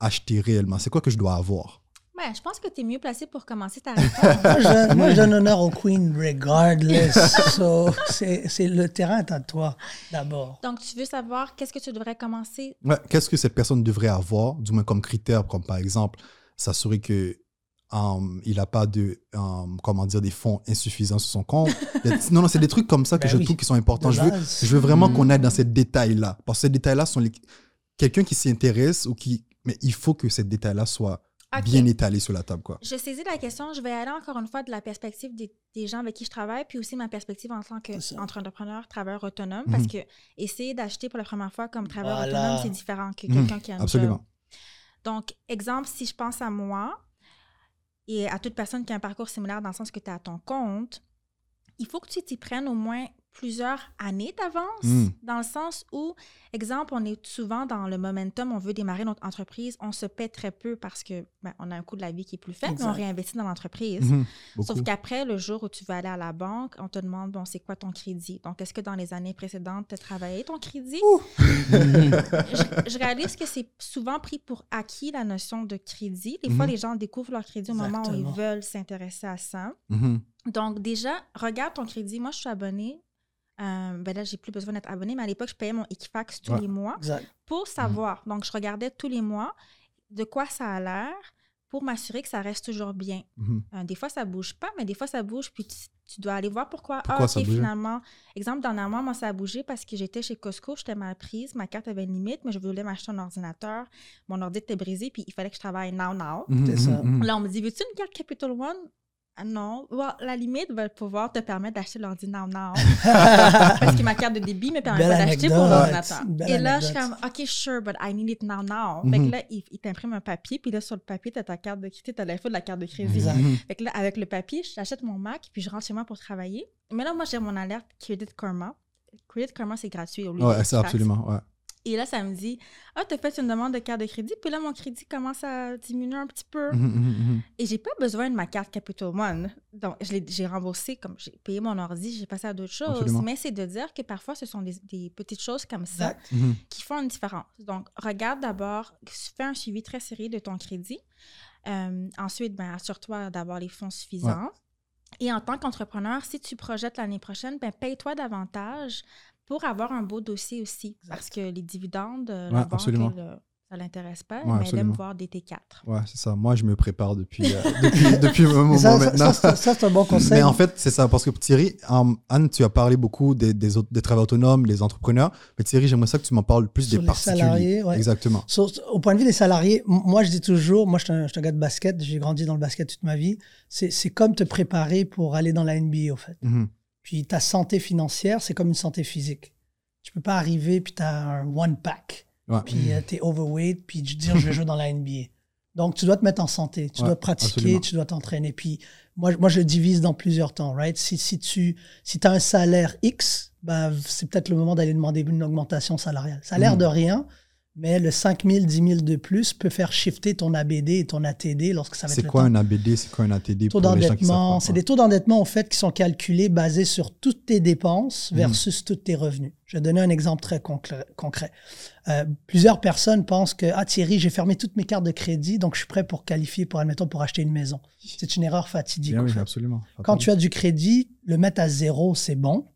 acheter réellement? C'est quoi que je dois avoir? Ouais, je pense que tu es mieux placé pour commencer ta réponse. Moi, je, moi, je donne honneur au Queen regardless. So, c'est c'est- le terrain est à toi d'abord. Donc, tu veux savoir qu'est-ce que tu devrais commencer? Ouais, Qu'est-ce que cette personne devrait avoir, du moins comme critère, comme par exemple s'assurer que um, il n'a pas de um, comment dire des fonds insuffisants sur son compte. Non, non, c'est des trucs comme ça que Ben je oui, trouve qui sont importants. Je veux, je veux vraiment Mhm. qu'on aille dans ces détails-là. Parce que ces détails-là sont les... quelqu'un qui s'y intéresse ou qui. Mais il faut que ces détails-là soient bien étalé sur la table, quoi. Je saisis la question. Je vais aller encore une fois de la perspective des, des gens avec qui je travaille, puis aussi ma perspective en tant qu'entrepreneur, travailleur autonome, Mhm. parce que essayer d'acheter pour la première fois comme travailleur Voilà. autonome, c'est différent que Mhm. quelqu'un qui a un Absolument. job. Donc, exemple, si je pense à moi et à toute personne qui a un parcours similaire dans le sens que tu es à ton compte, il faut que tu t'y prennes au moins plusieurs années d'avance, Mm. dans le sens où, exemple, on est souvent dans le momentum, on veut démarrer notre entreprise, on se paie très peu parce que ben, on a un coût de la vie qui est plus faible, mais on réinvestit dans l'entreprise. Mhm. Sauf qu'après, le jour où tu vas aller à la banque, on te demande, bon, c'est quoi ton crédit? Donc, est-ce que dans les années précédentes, tu as travaillé ton crédit? je, je réalise que c'est souvent pris pour acquis la notion de crédit. Des fois, Mhm. les gens découvrent leur crédit au moment où ils veulent s'intéresser à ça. Mhm. Donc, déjà, regarde ton crédit. Moi, je suis abonnée. Euh, ben là, j'ai plus besoin d'être abonnée, mais à l'époque, je payais mon Equifax tous Ouais. les mois Exact. pour savoir. Donc, je regardais tous les mois de quoi ça a l'air pour m'assurer que ça reste toujours bien. Mhm. Euh, des fois, ça bouge pas, mais des fois, ça bouge, puis tu, tu dois aller voir pourquoi. Pourquoi ah, ça ok, finalement. Exemple, dernièrement, moi, ça a bougé parce que j'étais chez Costco, j'étais mal prise, ma carte avait une limite, mais je voulais m'acheter un ordinateur. Mon ordi était brisé, puis il fallait que je travaille now, now. Mhm, C'est ça. mhm, mhm. Là, on me dit, veux-tu une carte Capital One? Ah non. Well, la limite va pouvoir te permettre d'acheter l'ordi now, now. Parce que ma carte de débit me permet pas d'acheter pour l'ordinateur. Et là, je suis comme, OK, sure, but I need it now, now. Fait Mhm. que là, il, il t'imprime un papier, puis là, sur le papier, t'as ta carte de crédit, t'as l'info de la carte de crédit. Mhm. Fait que là, avec le papier, j'achète mon Mac, puis je rentre chez moi pour travailler. Mais là, moi, j'ai mon alerte Credit Karma. Credit Karma, c'est gratuit au lieu Ouais, de c'est taxe. absolument. Ouais. Et là, ça me dit, ah, t'as fait une demande de carte de crédit, puis là, mon crédit commence à diminuer un petit peu. Mhm, mhm, mhm. Et j'ai pas besoin de ma carte Capital One. Donc, je l'ai- j'ai remboursé, comme j'ai payé mon ordi, j'ai passé à d'autres choses. Absolument. Mais c'est de dire que parfois, ce sont des, des petites choses comme ça Exact. Qui font une différence. Donc, regarde d'abord, fais un suivi très sérieux de ton crédit. Euh, ensuite, ben, assure-toi d'avoir les fonds suffisants. Et en tant qu'entrepreneur, si tu projettes l'année prochaine, ben, paye-toi davantage pour avoir un beau dossier aussi. Parce que les dividendes, euh, la Ouais, banque, elle, euh, ça l'intéresse pas, Ouais, mais elle absolument. aime voir des T4. Ouais, c'est ça. Moi, je me prépare depuis, euh, depuis, depuis un moment ça, maintenant. ça, c'est- ça, c'est un bon conseil. Mais en fait, c'est ça. Parce que Thierry, Anne, tu as parlé beaucoup des, des, autres, des travailleurs autonomes, les entrepreneurs. Mais Thierry, j'aimerais ça que tu m'en parles plus Sur des les particuliers. salariés, ouais. Exactement. Sur- au point de vue des salariés, moi, je dis toujours, moi, je suis un, je suis un gars de basket, j'ai grandi dans le basket toute ma vie. C'est c'est comme te préparer pour aller dans la NBA, au fait. Mhm. Puis ta santé financière, c'est comme une santé physique. Tu peux pas arriver, puis tu as un one-pack, Ouais. puis tu es overweight, puis tu dire, je veux jouer dans la NBA. Donc, tu dois te mettre en santé, tu Ouais, dois pratiquer, absolument. tu dois t'entraîner. Puis, moi, moi, je le divise dans plusieurs temps, right? Si, si tu si as un salaire X, ben, c'est peut-être le moment d'aller demander une augmentation salariale. Ça a l'air Mhm. de rien, mais le 5 000, 10 000 de plus peut faire shifter ton ABD et ton ATD lorsque ça va être C'est quoi temps un ABD? C'est quoi un ATD? taux pour les gens qui savent d'endettement, pas? c'est des taux d'endettement en fait qui sont calculés basés sur toutes tes dépenses Mhm. versus tous tes revenus. Je vais donner un exemple très concret. Euh, plusieurs personnes pensent que ah Thierry, j'ai fermé toutes mes cartes de crédit, donc je suis prêt pour qualifier pour admettons pour acheter une maison. C'est une erreur fatidique. Bien oui, absolument. Quand tu as du crédit, le mettre à zéro, c'est bon.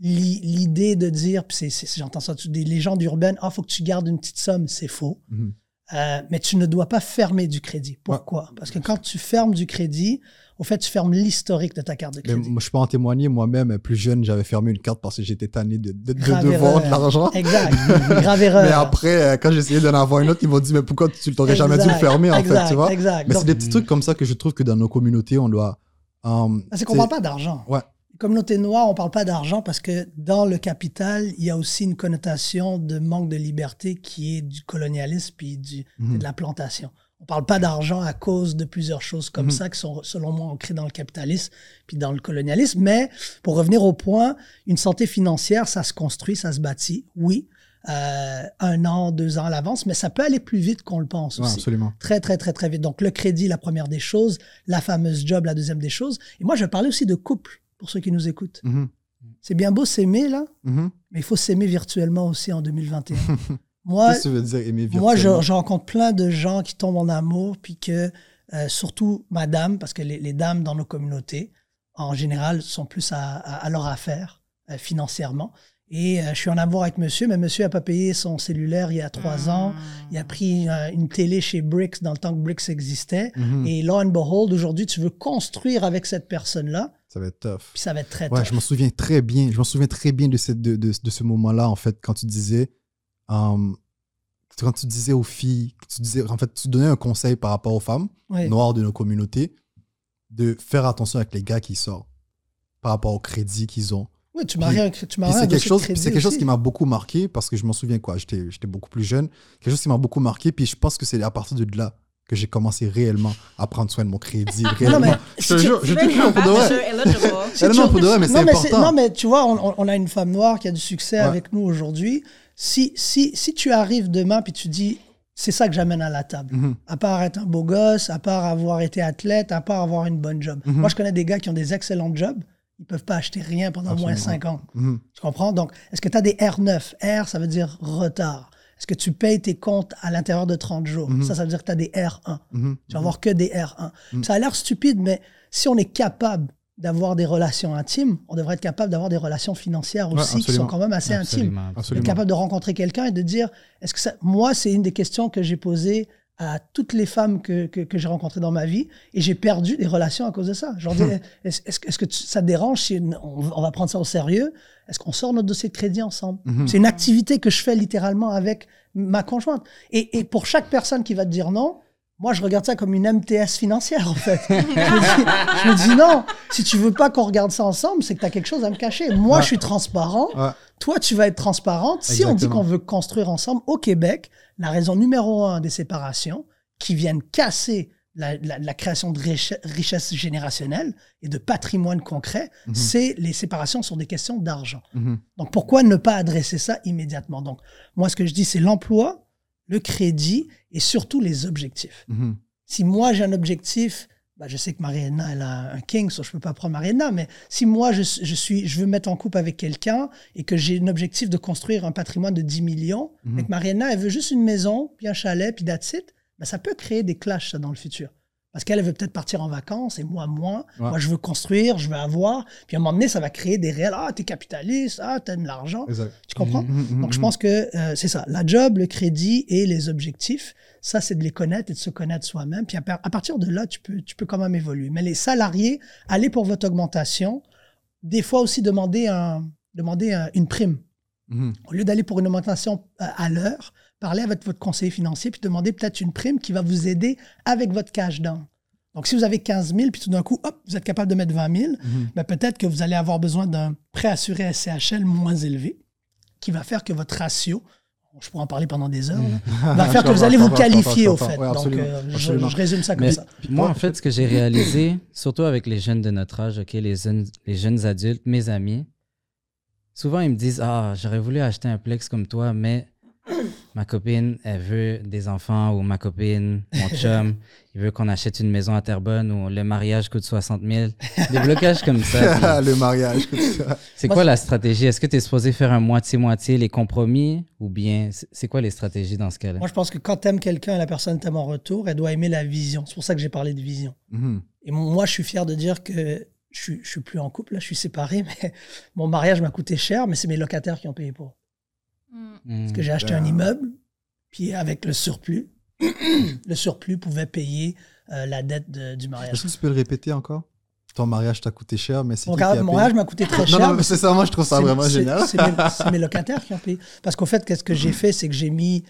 L'i- L'idée de dire, puis j'entends ça, des légendes urbaines, ah, faut que tu gardes une petite somme, c'est faux. Mhm. Euh, mais tu ne dois pas fermer du crédit. Pourquoi? Parce que quand tu fermes du crédit, au fait, tu fermes l'historique de ta carte de crédit. je peux en témoigner. Moi-même, plus jeune, j'avais fermé une carte parce que j'étais tanné de, de, de devoir de l'argent. Exact. Grave erreur. Mais après, euh, quand j'ai essayé d'en avoir une autre, ils m'ont dit, mais pourquoi tu t'aurais jamais dû le fermer, en exact, fait, tu vois? Exact. Mais c'est des petits trucs comme ça que je trouve que dans nos communautés, on doit. euh, c'est qu'on tu parle pas d'argent. Ouais. Communauté noire, on parle pas d'argent parce que dans le capital, il y a aussi une connotation de manque de liberté qui est du colonialisme puis du, Mhm. de la plantation. On parle pas d'argent à cause de plusieurs choses comme Mhm. ça qui sont, selon moi, ancrées dans le capitalisme puis dans le colonialisme. Mais pour revenir au point, une santé financière, ça se construit, ça se bâtit, oui, euh, un an, deux ans à l'avance, mais ça peut aller plus vite qu'on le pense Ouais, aussi. absolument. Très, très, très, très vite. Donc, le crédit, la première des choses, la fameuse job, la deuxième des choses. Et moi, je parler aussi de couple, pour ceux qui nous écoutent. Mhm. C'est bien beau s'aimer, là, Mhm. mais il faut s'aimer virtuellement aussi en 2021. moi, Qu'est-ce que tu veux dire, aimer moi je, rencontre plein de gens qui tombent en amour, puis que, euh, surtout madame, parce que les, les dames dans nos communautés, en général, sont plus à, à- à leur affaire euh, financièrement. Et euh, je suis en amour avec monsieur, mais monsieur n'a pas payé son cellulaire il y a trois ans. Il a pris euh, une télé chez Bricks dans le temps que Bricks existait. Mhm. Et lo and behold, aujourd'hui, tu veux construire avec cette personne-là, Ça va être tough. puis ça va être très Ouais, tough. je m'en souviens très bien. Je m'en souviens très bien de, cette, de, de, de ce moment-là, en fait, quand tu disais, euh, quand tu disais aux filles, tu disais, en fait, tu donnais un conseil par rapport aux femmes Oui. noires de nos communautés de faire attention avec les gars qui sortent par rapport au crédit qu'ils ont. Oui, tu maries un, tu maries c'est quelque chose, quelque chose qui m'a beaucoup marqué parce que je m'en souviens quoi, j'étais j'étais beaucoup plus jeune. Quelque chose qui m'a beaucoup marqué, puis je pense que c'est à partir de là que j'ai commencé réellement à prendre soin de mon crédit. Réellement. mais je te jure, je te jure pour de vrai. Non, non, pour de vrai, mais c'est non, important. non, mais tu vois, on, a une femme noire qui a du succès Ouais. avec nous aujourd'hui. Si, si, si tu arrives demain puis tu dis, c'est ça que j'amène à la table, Mhm. à part être un beau gosse, à part avoir été athlète, à part avoir une bonne job. Mhm. Moi, je connais des gars qui ont des excellents jobs, ils peuvent pas acheter rien pendant moins Absolument. 5 ans. Mhm. Tu comprends? Donc, est-ce que tu as des R9? R, ça veut dire retard. Est-ce que tu payes tes comptes à l'intérieur de 30 jours? Mhm. Ça, ça veut dire que tu as des R1. Mhm. Tu vas avoir que des R1. Mhm. Ça a l'air stupide, mais si on est capable d'avoir des relations intimes, on devrait être capable d'avoir des relations financières Ouais, aussi qui sont quand même assez intimes. Absolument. Être capable de rencontrer quelqu'un et de dire, est-ce que ça... Moi, c'est une des questions que j'ai posées à toutes les femmes que, que, que j'ai rencontrées dans ma vie et j'ai perdu des relations à cause de ça. Je leur dis, est-ce est-ce que, tu- ça te dérange si on, on va prendre ça au sérieux? Est-ce qu'on sort notre dossier de crédit ensemble? Mhm. C'est une activité que je fais littéralement avec ma conjointe. Et, et pour chaque personne qui va te dire non, moi, je regarde ça comme une MTS financière, en fait. je, me dis, je me dis, non, si tu veux pas qu'on regarde ça ensemble, c'est que tu as quelque chose à me cacher. Moi, Ouais. je suis transparent. Ouais. Toi, tu vas être transparente. Si on dit qu'on veut construire ensemble au Québec, la raison numéro un des séparations qui viennent casser la, la- la création de riche- richesse générationnelle et de patrimoine concret, Mhm. c'est les séparations sur des questions d'argent. Mhm. Donc, pourquoi ne pas adresser ça immédiatement? Donc, moi, ce que je dis, c'est l'emploi, le crédit et surtout les objectifs. Mhm. Si moi, j'ai un objectif, bah, je sais que Mariana, elle a un king, so je peux pas prendre Mariana, mais si moi, je, je suis, je veux me mettre en couple avec quelqu'un et que j'ai un objectif de construire un patrimoine de 10 millions, Mhm. et que Mariana, elle veut juste une maison, puis un chalet, puis that's it, bah, ça peut créer des clashs, ça, dans le futur. Parce qu'elle elle veut peut-être partir en vacances et moi, moins. Ouais. Moi, je veux construire, je veux avoir. Puis à un moment donné, ça va créer des réels. Ah, t'es capitaliste, ah, t'aimes l'argent. Tu comprends? Mhm, mhm, Donc, je mhm. pense que euh, c'est ça. La job, le crédit et les objectifs, ça, c'est de les connaître et de se connaître soi-même. Puis à, par- à partir de là, tu peux, tu peux quand même évoluer. Mais les salariés, allez pour votre augmentation. Des fois aussi, demander, un, demander un- une prime. Au lieu d'aller pour une augmentation à, à l'heure, parlez avec votre conseiller financier puis demandez peut-être une prime qui va vous aider avec votre cash down. Donc, si vous avez 15 000, puis tout d'un coup, hop, vous êtes capable de mettre 20 000, Mhm. ben, peut-être que vous allez avoir besoin d'un prêt assuré SCHL moins élevé, qui va faire que votre ratio, je pourrais en parler pendant des heures, là, va faire que vous allez vous qualifier, au fait. ouais, Donc, euh, je, résume ça comme Mais ça. moi, en fait, ce que j'ai réalisé, surtout avec les jeunes de notre âge, ok, les, jeunes, les jeunes adultes, mes amis, souvent ils me disent Ah, j'aurais voulu acheter un Plex comme toi, mais ma copine, elle veut des enfants, ou ma copine, mon chum, il veut qu'on achète une maison à Terrebonne, ou le mariage coûte 60 000. Des blocages comme ça. le mariage, tout ça. C'est quoi la stratégie? Est-ce que tu es supposé faire un moitié-moitié, les compromis, ou bien c'est quoi les stratégies dans ce cas-là? Moi, je pense que quand tu aimes quelqu'un et la personne t'aime en retour, elle doit aimer la vision. C'est pour ça que j'ai parlé de vision. Mhm. Et moi, je suis fier de dire que je suis, je suis plus en couple, là, je suis séparé, mais mon mariage m'a coûté cher, mais c'est mes locataires qui ont payé pour. Hmm. Parce que j'ai acheté un immeuble, puis avec le surplus, le surplus pouvait payer euh, la dette de- du mariage. Est-ce que tu peux le répéter encore? Ton mariage t'a coûté cher, mais c'est Mon, qui qui a car- payé? mon mariage m'a coûté très Non, cher. non, mais c'est ça, moi je trouve ça vraiment génial. C'est mes, mes locataires qui ont payé. Parce qu'au fait, qu'est-ce que j'ai fait, c'est que j'ai mis.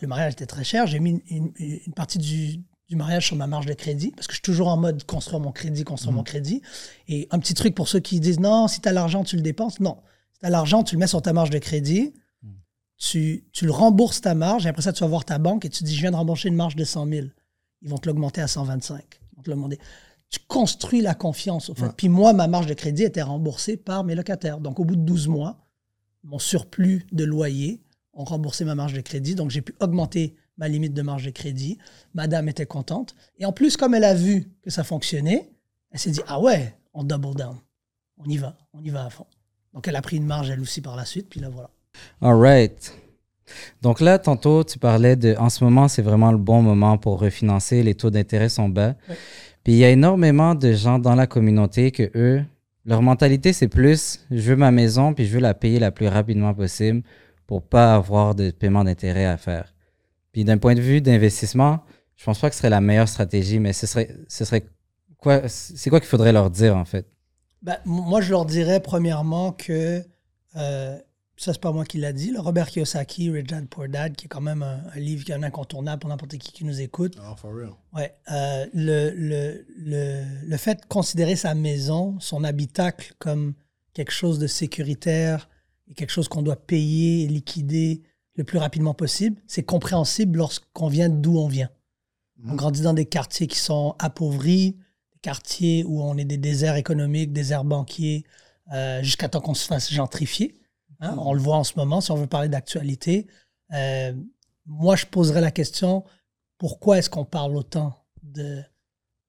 Le mariage était très cher, j'ai mis une, une- une partie du, du mariage sur ma marge de crédit, parce que je suis toujours en mode construire mon crédit, construire mon crédit. Et un petit truc pour ceux qui disent non, si tu as l'argent, tu le dépenses. Non. Si tu as l'argent, tu le mets sur ta marge de crédit. Tu, tu le rembourses ta marge, et après ça, tu vas voir ta banque et tu dis je viens de rembourser une marge de 100 000. Ils vont te l'augmenter à 125. Ils vont te l'augmenter tu construis la confiance, au fait. Ouais. Puis moi, ma marge de crédit était remboursée par mes locataires. Donc, au bout de 12 mois, mon surplus de loyer ont remboursé ma marge de crédit. Donc, j'ai pu augmenter ma limite de marge de crédit. Madame était contente. Et en plus, comme elle a vu que ça fonctionnait, elle s'est dit, ah ouais, on double down. On y va, on y va à fond. Donc, elle a pris une marge, elle aussi, par la suite. Puis là, voilà. All right. Donc là, tantôt, tu parlais de. En ce moment, c'est vraiment le bon moment pour refinancer. Les taux d'intérêt sont bas. Ouais. Puis il y a énormément de gens dans la communauté que eux, leur mentalité, c'est plus je veux ma maison puis je veux la payer la plus rapidement possible pour pas avoir de paiement d'intérêt à faire. Puis d'un point de vue d'investissement, je pense pas que ce serait la meilleure stratégie, mais ce serait, ce serait quoi C'est quoi qu'il faudrait leur dire en fait? Ben, moi, je leur dirais premièrement que euh, ça c'est pas moi qui l'a dit, le Robert Kiyosaki, Rich Dad Poor Dad, qui est quand même un, un livre qui est un incontournable pour n'importe qui qui nous écoute. Oh, for real. Ouais, euh, le, le, le, le fait de considérer sa maison, son habitacle comme quelque chose de sécuritaire et quelque chose qu'on doit payer et liquider le plus rapidement possible, c'est compréhensible lorsqu'on vient d'où on vient. On grandit dans des quartiers qui sont appauvris, des quartiers où on est des déserts économiques, déserts banquiers, euh, jusqu'à temps qu'on se fasse gentrifier. Hein, On le voit en ce moment, si on veut parler d'actualité. Euh, moi, je poserais la question, pourquoi est-ce qu'on parle autant de,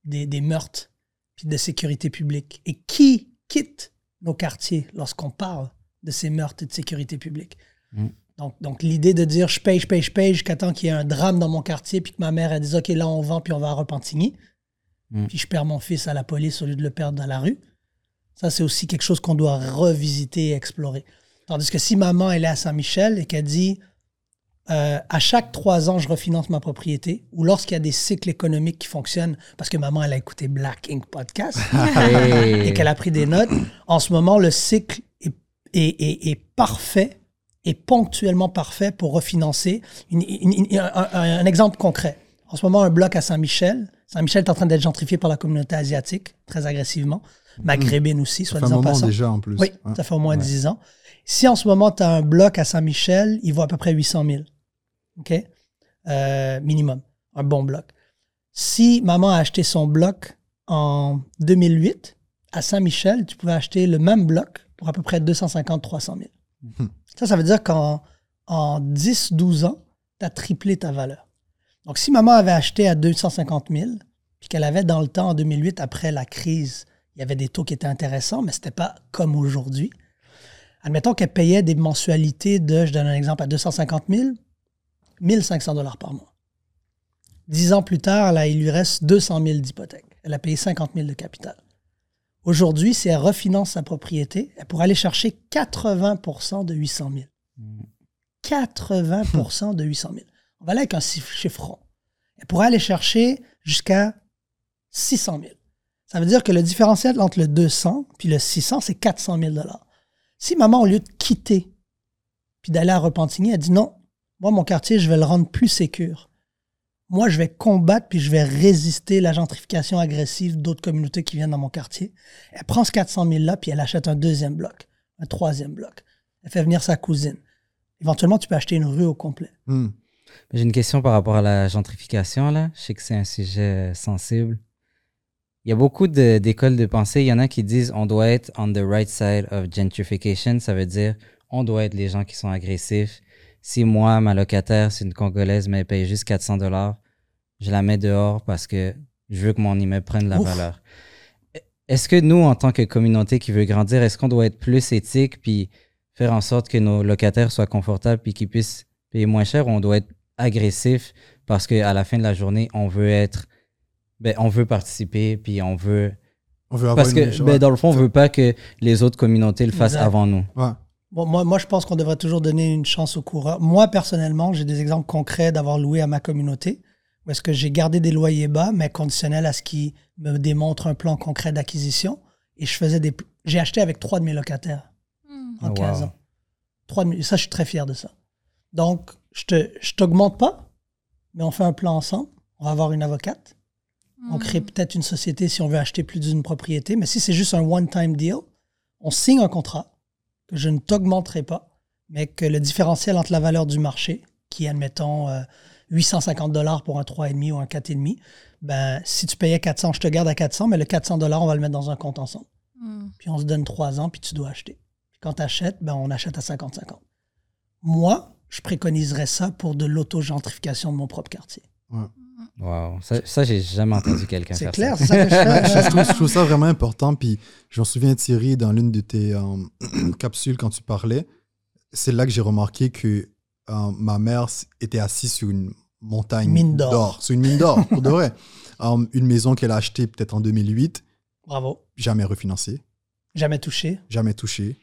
des, des meurtres puis de sécurité publique? Et qui quitte nos quartiers lorsqu'on parle de ces meurtres et de sécurité publique? Mm. Donc, donc l'idée de dire je paye, je paye, je paye jusqu'à temps qu'il y ait un drame dans mon quartier puis que ma mère elle dise OK, là on vend puis on va à Repentigny. Mm. Puis je perds mon fils à la police au lieu de le perdre dans la rue. Ça, c'est aussi quelque chose qu'on doit revisiter et explorer. Tandis que si maman, elle est à Saint-Michel et qu'elle dit euh, à chaque trois ans, je refinance ma propriété, ou lorsqu'il y a des cycles économiques qui fonctionnent, parce que maman, elle a écouté Black Ink Podcast et qu'elle a pris des notes, en ce moment, le cycle est, est- est- est parfait et ponctuellement parfait pour refinancer. Une- une- une- un, un- un exemple concret. En ce moment, un bloc à Saint-Michel. Saint-Michel est en train d'être gentrifié par la communauté asiatique, très agressivement. Maghrébine aussi, soit Ça fait un disant moment passant. déjà en plus. Oui, Ouais. ça fait au moins 10 ans. Si en ce moment, tu as un bloc à Saint-Michel, il vaut à peu près 800 000. OK? Euh, minimum. Un bon bloc. Si maman a acheté son bloc en 2008, à Saint-Michel, tu pouvais acheter le même bloc pour à peu près 250-300 000. Mhm. Ça, ça veut dire qu'en en 10-12 ans, tu as triplé ta valeur. Donc, si maman avait acheté à 250 000, puis qu'elle avait dans le temps, en 2008, après la crise, il y avait des taux qui étaient intéressants, mais ce n'était pas comme aujourd'hui. Admettons qu'elle payait des mensualités de, je donne un exemple, à 250 000, 1500 dollars par mois. Dix ans plus tard, là, il lui reste 200 000 d'hypothèque. Elle a payé 50 000 de capital. Aujourd'hui, si elle refinance sa propriété, elle pourrait aller chercher 80% de 800 000. 80% de 800 000. On va aller avec un chiffre rond. Elle pourrait aller chercher jusqu'à 600 000. Ça veut dire que le différentiel entre le 200 puis le 600, c'est 400 000 Si maman, au lieu de quitter puis d'aller à Repentigny, elle dit non, moi, mon quartier, je vais le rendre plus sécure. Moi, je vais combattre puis je vais résister la gentrification agressive d'autres communautés qui viennent dans mon quartier. Elle prend ce 400 000-là puis elle achète un deuxième bloc, un troisième bloc. Elle fait venir sa cousine. Éventuellement, tu peux acheter une rue au complet. Hmm. J'ai une question par rapport à la gentrification. Là. Je sais que c'est un sujet sensible. Il y a beaucoup d'écoles de, pensée. Il y en a qui disent on doit être on the right side of gentrification. Ça veut dire on doit être les gens qui sont agressifs. Si moi, ma locataire, c'est une Congolaise, mais elle paye juste 400 dollars, je la mets dehors parce que je veux que mon immeuble prenne la Ouf. valeur. Est-ce que nous, en tant que communauté qui veut grandir, est-ce qu'on doit être plus éthique puis faire en sorte que nos locataires soient confortables puis qu'ils puissent payer moins cher ou on doit être agressif parce qu'à la fin de la journée, on veut être. Ben, on veut participer puis on veut. On veut avoir Parce que, ben, dans le fond, on veut pas que les autres communautés le fassent Exact. avant nous. Ouais. Bon, moi, moi, je pense qu'on devrait toujours donner une chance aux coureurs. Moi, personnellement, j'ai des exemples concrets d'avoir loué à ma communauté, où est-ce que j'ai gardé des loyers bas, mais conditionnels à ce qui me démontre un plan concret d'acquisition. Et je faisais des... J'ai acheté avec trois de mes locataires en Oh, 15 wow. ans. Trois de Ça, je suis très fier de ça. Donc, je te, je t'augmente pas, mais on fait un plan ensemble. On va avoir une avocate. On crée peut-être une société si on veut acheter plus d'une propriété. Mais si c'est juste un one-time deal, on signe un contrat que je ne t'augmenterai pas, mais que le différentiel entre la valeur du marché, qui est, admettons, euh, 850 dollars pour un 3,5 ou un 4,5, ben, si tu payais 400, je te garde à 400, mais le 400 dollars, on va le mettre dans un compte ensemble. Puis on se donne 3 ans, puis tu dois acheter. Puis quand tu achètes, ben, on achète à 50-50. Moi, je préconiserais ça pour de l'auto-gentrification de mon propre quartier. Wow. Ça, ça j'ai jamais entendu quelqu'un C'est faire clair, ça. c'est ça que je trouve, je trouve ça vraiment important. Puis je me souviens, Thierry, dans l'une de tes euh, capsules, quand tu parlais, c'est là que j'ai remarqué que euh, ma mère était assise sur une montagne Mine d'or. Sur une mine d'or, pour de vrai. Euh, une maison qu'elle a achetée peut-être en 2008, Bravo. jamais refinancée, Jamais touché. jamais touchée.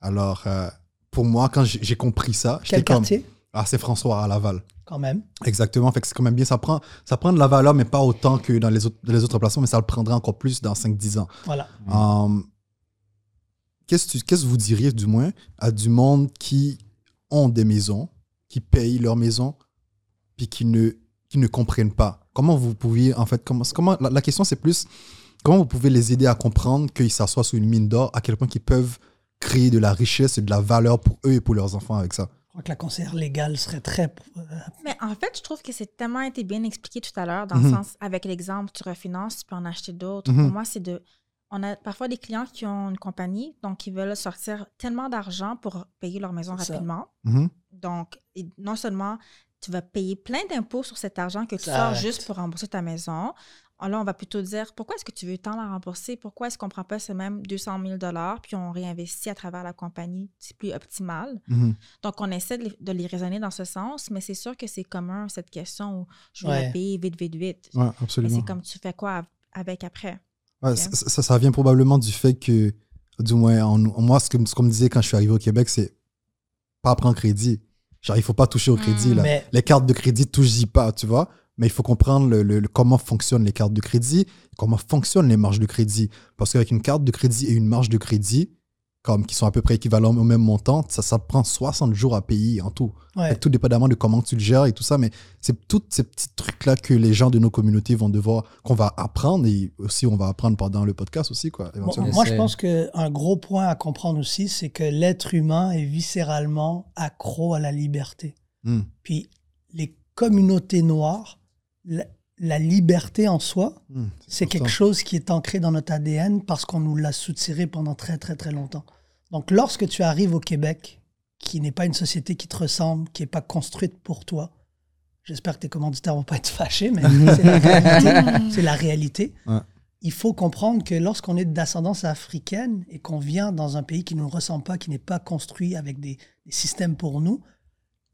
Alors, euh, pour moi, quand j'ai compris ça, j'étais Quel comme quartier, Ah, c'est François à Laval. quand même. Exactement. Fait que c'est quand même bien. Ça prend, ça prend de la valeur, mais pas autant que dans les autres, les autres placements, mais ça le prendra encore plus dans 5-10 ans. Voilà. Um, qu'est-ce que tu- qu'est-ce que vous diriez, du moins, à du monde qui ont des maisons, qui payent leur maison, puis qui ne, qui ne comprennent pas? Comment vous pouviez, en fait, comment, comment la, la question, c'est plus, comment vous pouvez les aider à comprendre qu'ils s'assoient sous une mine d'or, à quel point qu'ils peuvent créer de la richesse et de la valeur pour eux et pour leurs enfants avec ça? Je crois que la conseillère légale serait très. euh, Mais en fait, je trouve que c'est tellement été bien expliqué tout à l'heure, dans Mhm. le sens, avec l'exemple, tu refinances, tu peux en acheter d'autres. Mhm. Pour moi, c'est de. On a parfois des clients qui ont une compagnie, donc ils veulent sortir tellement d'argent pour payer leur maison rapidement. Mhm. Donc, non seulement tu vas payer plein d'impôts sur cet argent que tu sors juste pour rembourser ta maison. Alors Là, on va plutôt dire pourquoi est-ce que tu veux tant la rembourser? Pourquoi est-ce qu'on ne prend pas ce même 200 000 puis on réinvestit à travers la compagnie? C'est plus optimal. Mhm. Donc, on essaie de les, de les raisonner dans ce sens, mais c'est sûr que c'est commun, cette question où je veux Ouais. la payer vite, vite, vite. Ouais, Mais absolument. c'est comme tu fais quoi av- avec après? Ouais, ça, ça- ça vient probablement du fait que, du moins, en- moi, ce que- ce qu'on me disait quand je suis arrivé au Québec, c'est pas prendre crédit. Genre, il faut pas toucher au crédit. Mm. là. Mais Les cartes de crédit, touche pas, tu vois? Mais il faut comprendre le, le- le- comment fonctionnent les cartes de crédit, comment fonctionnent les marges de crédit. Parce qu'avec une carte de crédit et une marge de crédit, comme qui sont à peu près équivalents au même montant, ça, ça prend 60 jours à payer en tout. ouais. Tout dépendamment de comment tu le gères et tout ça, mais c'est tous ces petits trucs-là que les gens de nos communautés vont devoir, qu'on va apprendre et aussi on va apprendre pendant le podcast aussi, quoi, Moi, je pense qu'un gros point à comprendre aussi, c'est que l'être humain est viscéralement accro à la liberté. Hmm. Puis les communautés noires, la, la liberté en soi, Hmm, c'est quelque chose qui est ancré dans notre ADN parce qu'on nous l'a soutiré pendant très, très, très longtemps. Donc, lorsque tu arrives au Québec, qui n'est pas une société qui te ressemble, qui n'est pas construite pour toi, j'espère que tes commanditaires vont pas être fâchés, mais c'est la réalité. C'est la réalité. Ouais. Il faut comprendre que lorsqu'on est d'ascendance africaine et qu'on vient dans un pays qui ne nous ressemble pas, qui n'est pas construit avec des, des systèmes pour nous,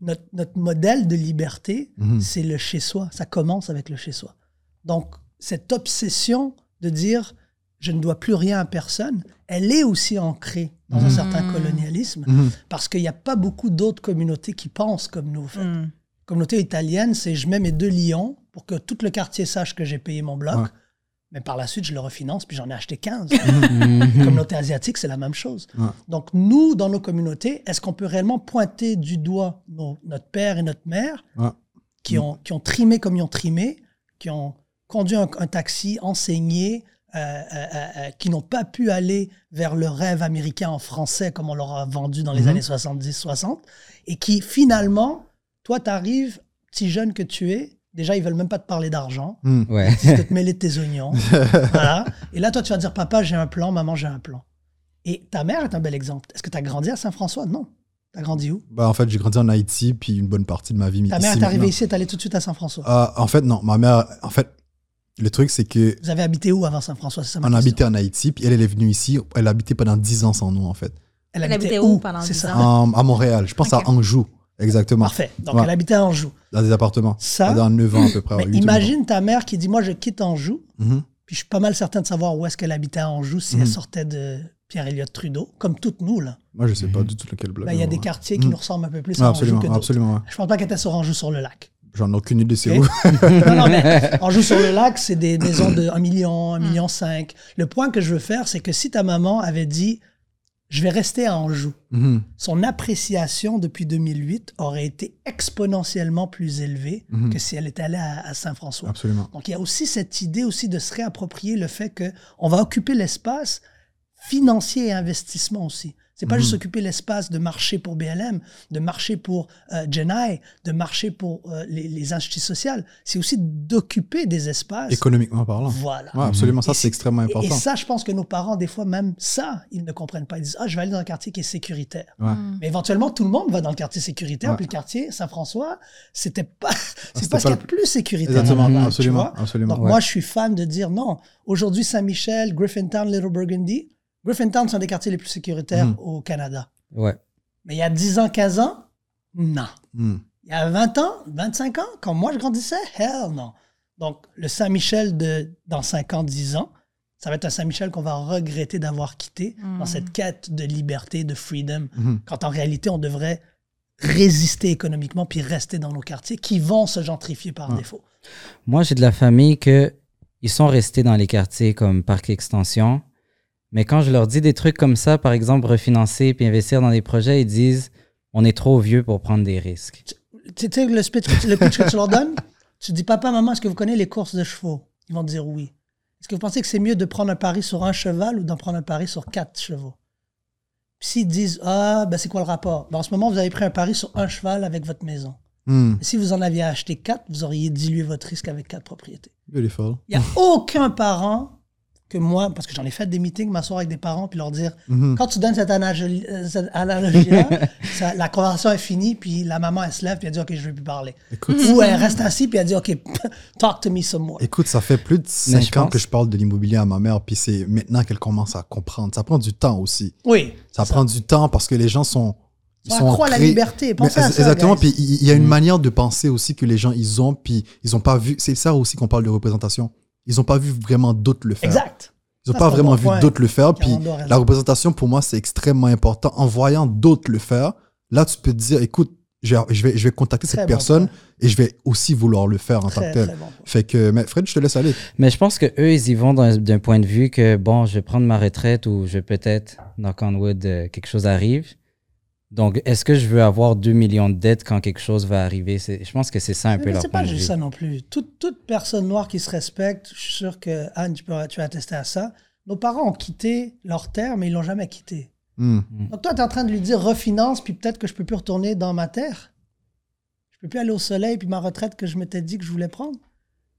notre, notre modèle de liberté, Mhm. c'est le chez-soi. Ça commence avec le chez-soi. Donc, cette obsession de dire je ne dois plus rien à personne, elle est aussi ancrée dans un Mhm. certain colonialisme Mhm. parce qu'il n'y a pas beaucoup d'autres communautés qui pensent comme nous. en fait. Communauté italienne, c'est je mets mes deux lions pour que tout le quartier sache que j'ai payé mon bloc. Ouais. Mais par la suite, je le refinance, puis j'en ai acheté 15. Mhm. communauté asiatique, c'est la même chose. Ouais. Donc, nous, dans nos communautés, est-ce qu'on peut réellement pointer du doigt nos- notre père et notre mère Ouais. qui, ont, qui ont trimé comme ils ont trimé, qui ont conduit un, un taxi, enseigné, euh, euh, euh, euh, qui n'ont pas pu aller vers le rêve américain en français comme on leur a vendu dans les Mhm. années 70-60, et qui finalement, toi, tu arrives, petit jeune que tu es, déjà, ils veulent même pas te parler d'argent. Hmm. Ouais. Ils te mêler de tes oignons. voilà. Et là, toi, tu vas dire, papa, j'ai un plan, maman, j'ai un plan. Et ta mère est un bel exemple. Est-ce que tu as grandi à Saint-François? Non. Tu as grandi où? Bah, en fait, j'ai grandi en Haïti, puis une bonne partie de ma vie Ta ici mère est arrivée ici et est allée tout de suite à Saint-François? Ah, en fait, non. Ma mère, en fait, le truc, c'est que Vous avez habité où avant Saint-François? Ça ma on question. habitait en Haïti, puis elle, elle est venue ici. Elle a habité pendant 10 ans sans nous, en fait. Elle Elle habitait habitait où pendant C'est 10 ça. ans? En- à Montréal. Je pense à Anjou, exactement. Parfait. Donc, Ouais. elle habitait à Anjou. Dans des appartements. Ça, Dans 9 ans à peu près. mais imagine ta mère qui dit, moi, je quitte Anjou. Mhm. Puis je suis pas mal certain de savoir où est-ce qu'elle habitait à Anjou si elle sortait de Pierre-Éliott Trudeau, comme toutes nous, là. Moi, je sais pas du tout lequel bloc. Ben, Il y a des quartiers qui Mhm. nous ressemblent un peu plus Ouais, à Anjou absolument, que d'autres. absolument. ouais. Je pense pas qu'elle était sur Anjou sur le lac. J'en ai aucune idée, c'est où. non, non, mais Anjou sur le lac, c'est des maisons de 1 million, 1 million 5. Le point que je veux faire, c'est que si ta maman avait dit je vais rester à Anjou, Mhm. son appréciation depuis 2008 aurait été exponentiellement plus élevée Mhm. que si elle était allée à, à Saint-François. Absolument. Donc il y a aussi cette idée aussi de se réapproprier le fait que on va occuper l'espace financier et investissement aussi. C'est pas juste occuper l'espace de marché pour BLM, de marché pour euh, Genai, de marché pour euh, les, les instituts sociales. C'est aussi d'occuper des espaces. Économiquement parlant. Voilà. Ouais, absolument. Ça, c'est extrêmement important. Et, ça, je pense que nos parents, des fois, même ça, ils ne comprennent pas. Ils disent Ah, je vais aller dans un quartier qui est sécuritaire. Ouais. Hmm. Mais éventuellement, tout le monde va dans le quartier sécuritaire. Ouais. Puis le quartier Saint-François, c'était pas, c'est pas ce qu'il y a de plus sécuritaire. Exactement. Absolument. Absolument. Donc, moi, je suis fan de dire non. Aujourd'hui, Saint-Michel, Griffintown, Little Burgundy. Griffintown, c'est un des quartiers les plus sécuritaires Mhm. au Canada. Ouais. Mais il y a 10 ans, 15 ans, non. Hmm. Il y a 20 ans, 25 ans, quand moi je grandissais, hell non. Donc, le Saint-Michel de dans 5 ans, 10 ans, ça va être un Saint-Michel qu'on va regretter d'avoir quitté Mm. dans cette quête de liberté, de freedom, quand en réalité, on devrait résister économiquement puis rester dans nos quartiers qui vont se gentrifier par Ouais. défaut. Moi, j'ai de la famille que ils sont restés dans les quartiers comme Parc Extension, Mais quand je leur dis des trucs comme ça, par exemple, refinancer puis investir dans des projets, ils disent on est trop vieux pour prendre des risques. Tu sais, le, speech, le pitch que tu leur donnes, tu dis Papa, maman, est-ce que vous connaissez les courses de chevaux? Ils vont te dire oui. Est-ce que vous pensez que c'est mieux de prendre un pari sur un cheval ou d'en prendre un pari sur quatre chevaux? Puis s'ils disent Ah, ben c'est quoi le rapport? Ben, En ce moment, vous avez pris un pari sur un cheval avec votre maison. Hmm. Si vous en aviez acheté quatre, vous auriez dilué votre risque avec quatre propriétés. Beautiful. Il n'y a aucun parent que moi, parce que j'en ai fait des meetings, m'asseoir avec des parents, puis leur dire, Mhm. quand tu donnes cette analogie- euh, cette analogie-là, la conversation est finie, puis la maman, elle se lève, puis elle dit, OK, je ne veux plus parler. Écoute, Ou elle reste assise, puis elle dit, OK, talk to me some more. écoute, ça fait plus de Mais 5 je ans pense- que je parle de l'immobilier à ma mère, puis c'est maintenant qu'elle commence à comprendre. Ça prend du temps aussi. Oui. Ça prend du temps parce que les gens sont. Ils On sont croit à la ancrés- liberté. Mais Pensez à ça, exactement. guys. Puis il il y a une manière de penser aussi que les gens ils ont, puis ils ont pas vu. C'est ça aussi qu'on parle de représentation. Ils ont pas vu vraiment d'autres le faire. Exact. Ils ont Ça, pas vraiment bon vu d'autres le faire. Puis la représentation pour moi c'est extrêmement important. En voyant d'autres le faire, là tu peux te dire, écoute, je vais, je vais, contacter Très cette bon personne point. et je vais aussi vouloir le faire en tant que tel. très bon. Fait que, mais Fred, je te laisse aller. Mais je pense que eux, ils y vont d'un d'un point de vue que, bon, je vais prendre ma retraite ou je vais peut-être, knock on wood, euh, quelque chose arrive. Donc, est-ce que je veux avoir 2 millions de dettes quand quelque chose va arriver? C'est- Je pense que c'est ça un peu Mais leur c'est point pas de vue. juste ça non plus. Toute, toute personne noire qui se respecte, je suis sûr que Anne, tu peux, tu vas attester à ça. Nos parents ont quitté leur terre, mais ils l'ont jamais quitté. Hmm. Donc toi, tu es en train de lui dire refinance, puis peut-être que je peux plus retourner dans ma terre. Je peux plus aller au soleil, puis ma retraite que je m'étais dit que je voulais prendre.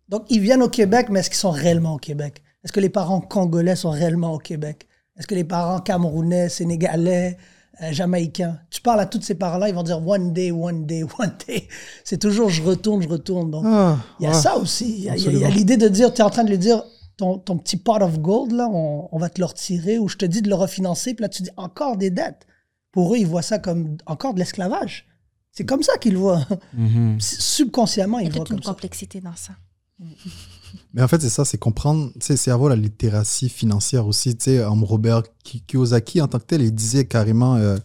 Donc ils viennent au Québec, mais est-ce qu'ils sont réellement au Québec? Est-ce que les parents congolais sont réellement au Québec? Est-ce que les parents camerounais, sénégalais, euh, jamaïcains Tu parles à tous ces parents-là, ils vont dire one day, one day, one day. C'est toujours je retourne, je retourne. Donc Ah, il y a ouais. ça aussi. Il y a- il y a, il y a l'idée de dire, tu es en train de lui dire, ton, ton petit pot of gold, là, on, on va te le retirer, ou je te dis de le refinancer, puis là, tu dis encore des dettes. Pour eux, ils voient ça comme encore de l'esclavage. C'est comme ça qu'ils le voient. Mhm. Subconsciemment, Il y ils a le voient toute une comme ça. complexité dans ça. Mais en fait, c'est ça, c'est comprendre, c'est avoir la littératie financière aussi. Tu sais, Robert Ki- Kiyosaki, en tant que tel, il disait carrément euh,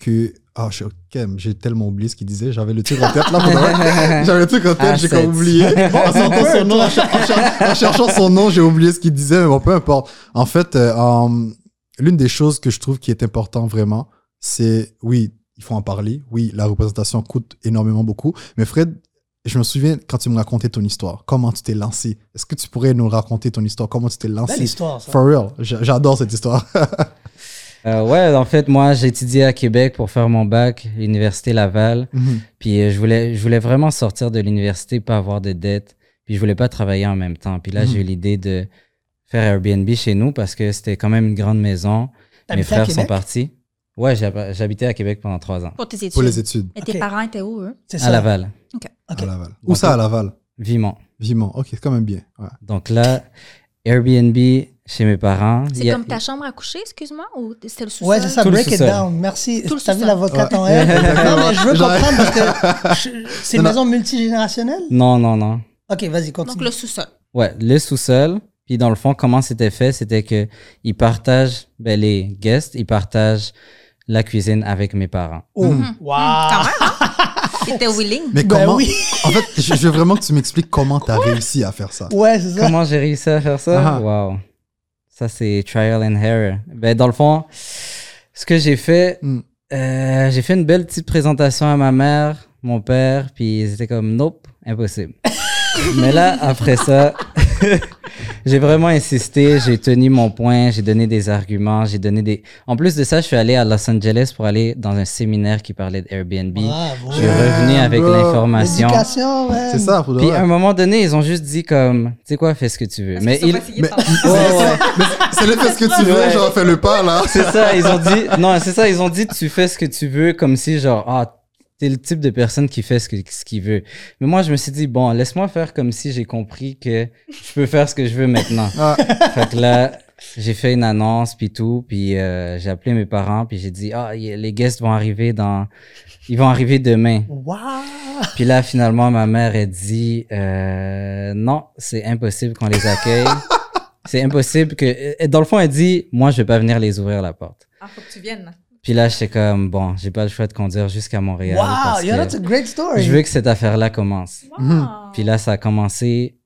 que. Ah, ok, j'ai tellement oublié ce qu'il disait. J'avais le truc en tête là. J'avais le truc en tête, j'ai Assets. comme oublié. En, son nom, en, cher- en cher- en cherchant son nom, j'ai oublié ce qu'il disait, mais bon, peu importe. En fait, euh, l'une des choses que je trouve qui est important vraiment, c'est, oui, il faut en parler. Oui, la représentation coûte énormément beaucoup. Mais Fred, je me souviens quand tu me racontais ton histoire, comment tu t'es lancé? Est-ce que tu pourrais nous raconter ton histoire, comment tu t'es Belle lancé histoire, ça. For real, j'adore cette histoire. Euh, ouais, en fait, moi, j'ai étudié à Québec pour faire mon bac, Université Laval. Mhm. Puis euh, je voulais, je voulais vraiment sortir de l'université, pas avoir de dettes. Puis je voulais pas travailler en même temps. Puis là, Mhm. j'ai eu l'idée de faire Airbnb chez nous parce que c'était quand même une grande maison. Mes frères sont partis. Ouais, j'hab- j'habitais à Québec pendant trois ans. Pour tes études. Pour les études, Et tes parents étaient où, eux? À. Laval, Ok. à Laval. Où ça, à Laval? Vimont. Vivement. Ok, c'est quand même bien. Ouais. Donc là, Airbnb chez mes parents. C'est a- comme ta chambre à coucher, excuse-moi, ou c'était le sous-sol? Ouais, c'est ça, Tout le break it down. Merci. Tout le T'as vu l'avocate en Ouais. elle? non, mais je veux comprendre parce que c'est une maison multigénérationnelle? Non, non, non. Ok, vas-y, Donc continue. le sous-sol. Ouais, le sous-sol. Puis dans le fond, comment c'était fait, c'était que ils partagent, ben, les guests, ils partagent la cuisine avec mes parents. Oh, Mhm. wow. Quand même, hein? T'étais willing. Mais Ben comment oui. En fait, je, je veux vraiment que tu m'expliques comment tu as réussi à faire ça. Ouais, c'est ça. Comment j'ai réussi à faire ça? Ah. Wow. Ça, c'est trial and error. Ben, dans le fond, ce que j'ai fait, Mm. euh, j'ai fait une belle petite présentation à ma mère, mon père, puis ils étaient comme, nope, impossible. Mais là, après ça, j'ai vraiment insisté, j'ai tenu mon point, j'ai donné des arguments, j'ai donné des... En plus de ça, je suis allé à Los Angeles pour aller dans un séminaire qui parlait d'Airbnb. Bravo. Je suis revenu avec l'information. C'est ça, pour Puis à un moment donné, ils ont juste dit comme, tu sais quoi, fais ce que tu veux. Mais ils, Mais- Ouais, ouais. Mais c'est le fait ce que tu veux, Ouais. genre fais le pas là. c'est ça, ils ont dit, non, c'est ça, ils ont dit, tu fais ce que tu veux, comme si genre, ah, t'es le type de personne qui fait ce que- ce qu'il veut. Mais moi, je me suis dit, bon, laisse-moi faire comme si j'ai compris que je peux faire ce que je veux maintenant. Ah, fait que là, j'ai fait une annonce puis tout, puis euh, j'ai appelé mes parents, puis j'ai dit, ah, y- les guests vont arriver dans, ils vont arriver demain. Wow. Puis là, finalement, ma mère a dit euh, non, c'est impossible qu'on les accueille. c'est impossible que. et Dans le fond, elle dit moi, je vais pas venir les ouvrir la porte. Ah, faut que tu viennes. Puis là, j'étais comme bon, j'ai pas le choix de conduire jusqu'à Montréal. parce Wow, yeah, que that's a great story. je veux que cette affaire-là commence. Mhm. Puis là, ça a commencé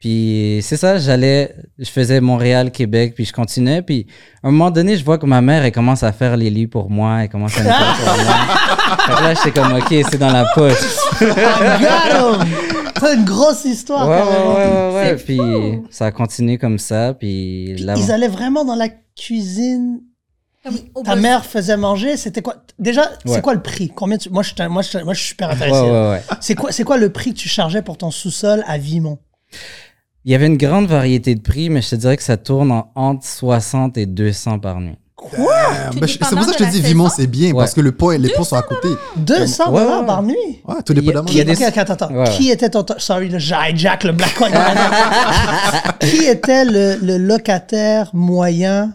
Puis c'est ça, j'allais, je faisais Montréal, Québec, puis je continuais. Puis à un moment donné, je vois que ma mère, elle commence à faire les lits pour moi, elle commence à me faire pour moi. Que là, j'étais comme, OK, c'est dans la poche. Got 'em! C'est une grosse histoire. Ouais, ouais, ouais, ouais, ouais. C'est Puis fou. ça a continué comme ça. Puis Puis là, Ils allaient vraiment dans la cuisine. Ta mère faisait manger. C'était quoi? Déjà, c'est quoi le prix? Combien tu- moi, je, suis- moi, je, moi, je suis super intéressé. ouais, ouais. C'est quoi, c'est quoi le prix que tu chargeais pour ton sous-sol à Vimont? Il y avait une grande variété de prix, mais je te dirais que ça tourne en, entre 60 et 200 par nuit. Ah, ben, c'est pour ça que je te dis, Vimont, c'est bien, Ouais. parce que le pont et les ponts sont à côté. 200 Ouais, dollars ouais. par nuit? Ouais, tout dépendamment. Qui, des- ok, attends, attends. Qui était ton. Sorry, là, hijack le Black One. qui était le, le locataire moyen